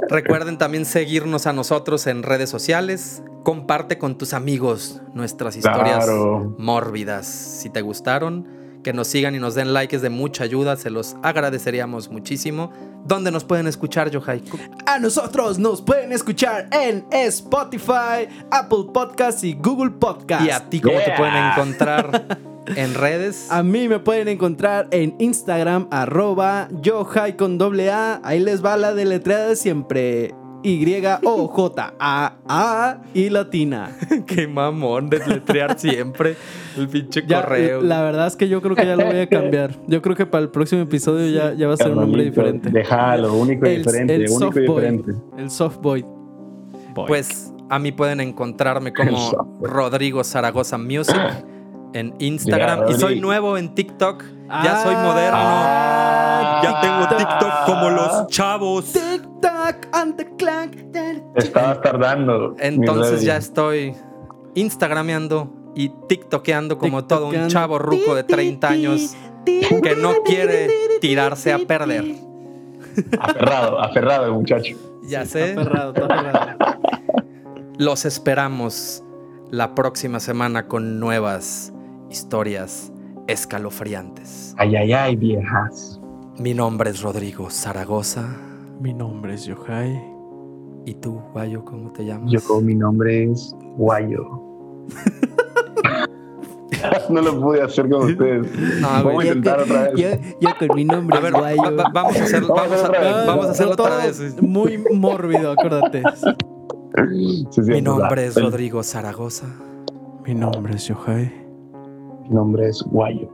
Recuerden también seguirnos a nosotros en redes sociales. Comparte con tus amigos nuestras historias Claro. mórbidas. Si te gustaron, que nos sigan y nos den like es de mucha ayuda. Se los agradeceríamos muchísimo. ¿Dónde nos pueden escuchar, Yohai? A nosotros nos pueden escuchar en Spotify, Apple Podcasts y Google Podcasts. ¿Y a ti cómo te pueden encontrar en redes? A mí me pueden encontrar en Instagram, arroba yohai con doble A. Ahí les va la deletreada de siempre. Y-O-J-A-A y latina. Qué mamón desletrear siempre el pinche Ya, correo. La verdad es que yo creo que ya lo voy a cambiar. Yo creo que para el próximo episodio ya, ya va a ser un nombre diferente. Déjalo, único y El, diferente, el único soft y boy. diferente. El soft boy. Boy. Pues a mí pueden encontrarme como. Rodrigo Zaragoza Music en Instagram. Y soy nuevo en TikTok. Ya soy Ah, moderno. Ya tengo TikTok. TikTok como los chavos. Tic-tac, and the clank. Estabas tardando. Entonces ya estoy Instagrameando y TikTokeando como todo un chavo ruco de 30 años que no quiere tirarse a perder. Aferrado, aferrado el muchacho. Ya sé. Está aferrado, está aferrado. Los esperamos la próxima semana con nuevas historias escalofriantes. Ay, ay, ay, viejas. Mi nombre es Rodrigo Zaragoza. Mi nombre es Yohai. ¿Y tú, Guayo, cómo te llamas? Yo, mi nombre es Guayo. no lo pude hacer con ustedes. No, Vamos a intentar otra vez. Yo, yo con mi nombre A ver, es Guayo. va- va- vamos a hacer, Vamos a vamos a, hacer otra vez. vamos a hacerlo otra vez. Muy mórbido, acuérdate. Sí, sí, Mi nombre es Rodrigo Zaragoza. Mi nombre es Yohai. Mi nombre es Guayo.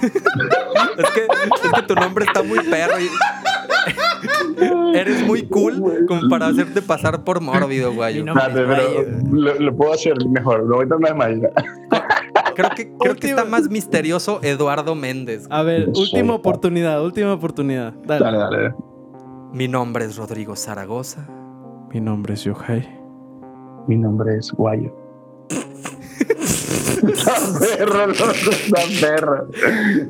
Es que, es que tu nombre está muy perro. y- Eres muy cool como para hacerte pasar por mórbido, Guayo. Pero lo, lo puedo hacer mejor. Lo voy a intentar más. Creo que, creo que está más misterioso Eduardo Méndez. A ver, última oportunidad, última oportunidad. Dale. Dale, dale. Mi nombre es Rodrigo Zaragoza. Mi nombre es Yohai. Mi nombre es Guayo. Está perro, no, está perro.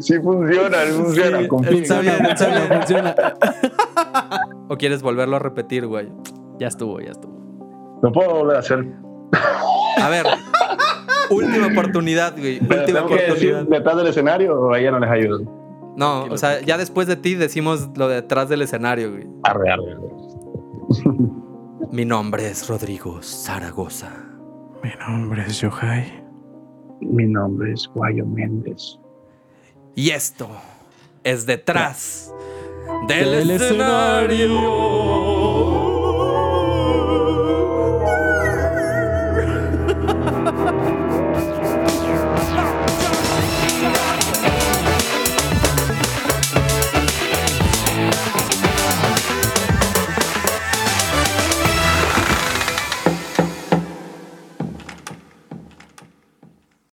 Sí funciona, sí funciona. Sí, está bien, está bien. funciona. ¿O quieres volverlo a repetir, Guayo? Ya estuvo, ya estuvo. Lo puedo volver a hacer. A ver. última oportunidad, güey. Pero Última ¿Tengo que decir oportunidad. detrás del escenario o ella no les ayudo? No, o sea, ya después de ti decimos lo de detrás del escenario, güey. Arre, arre, arre. Mi nombre es Rodrigo Zaragoza. Mi nombre es Yohai. Mi nombre es Guayo Méndez. Y esto es detrás del, Del escenario.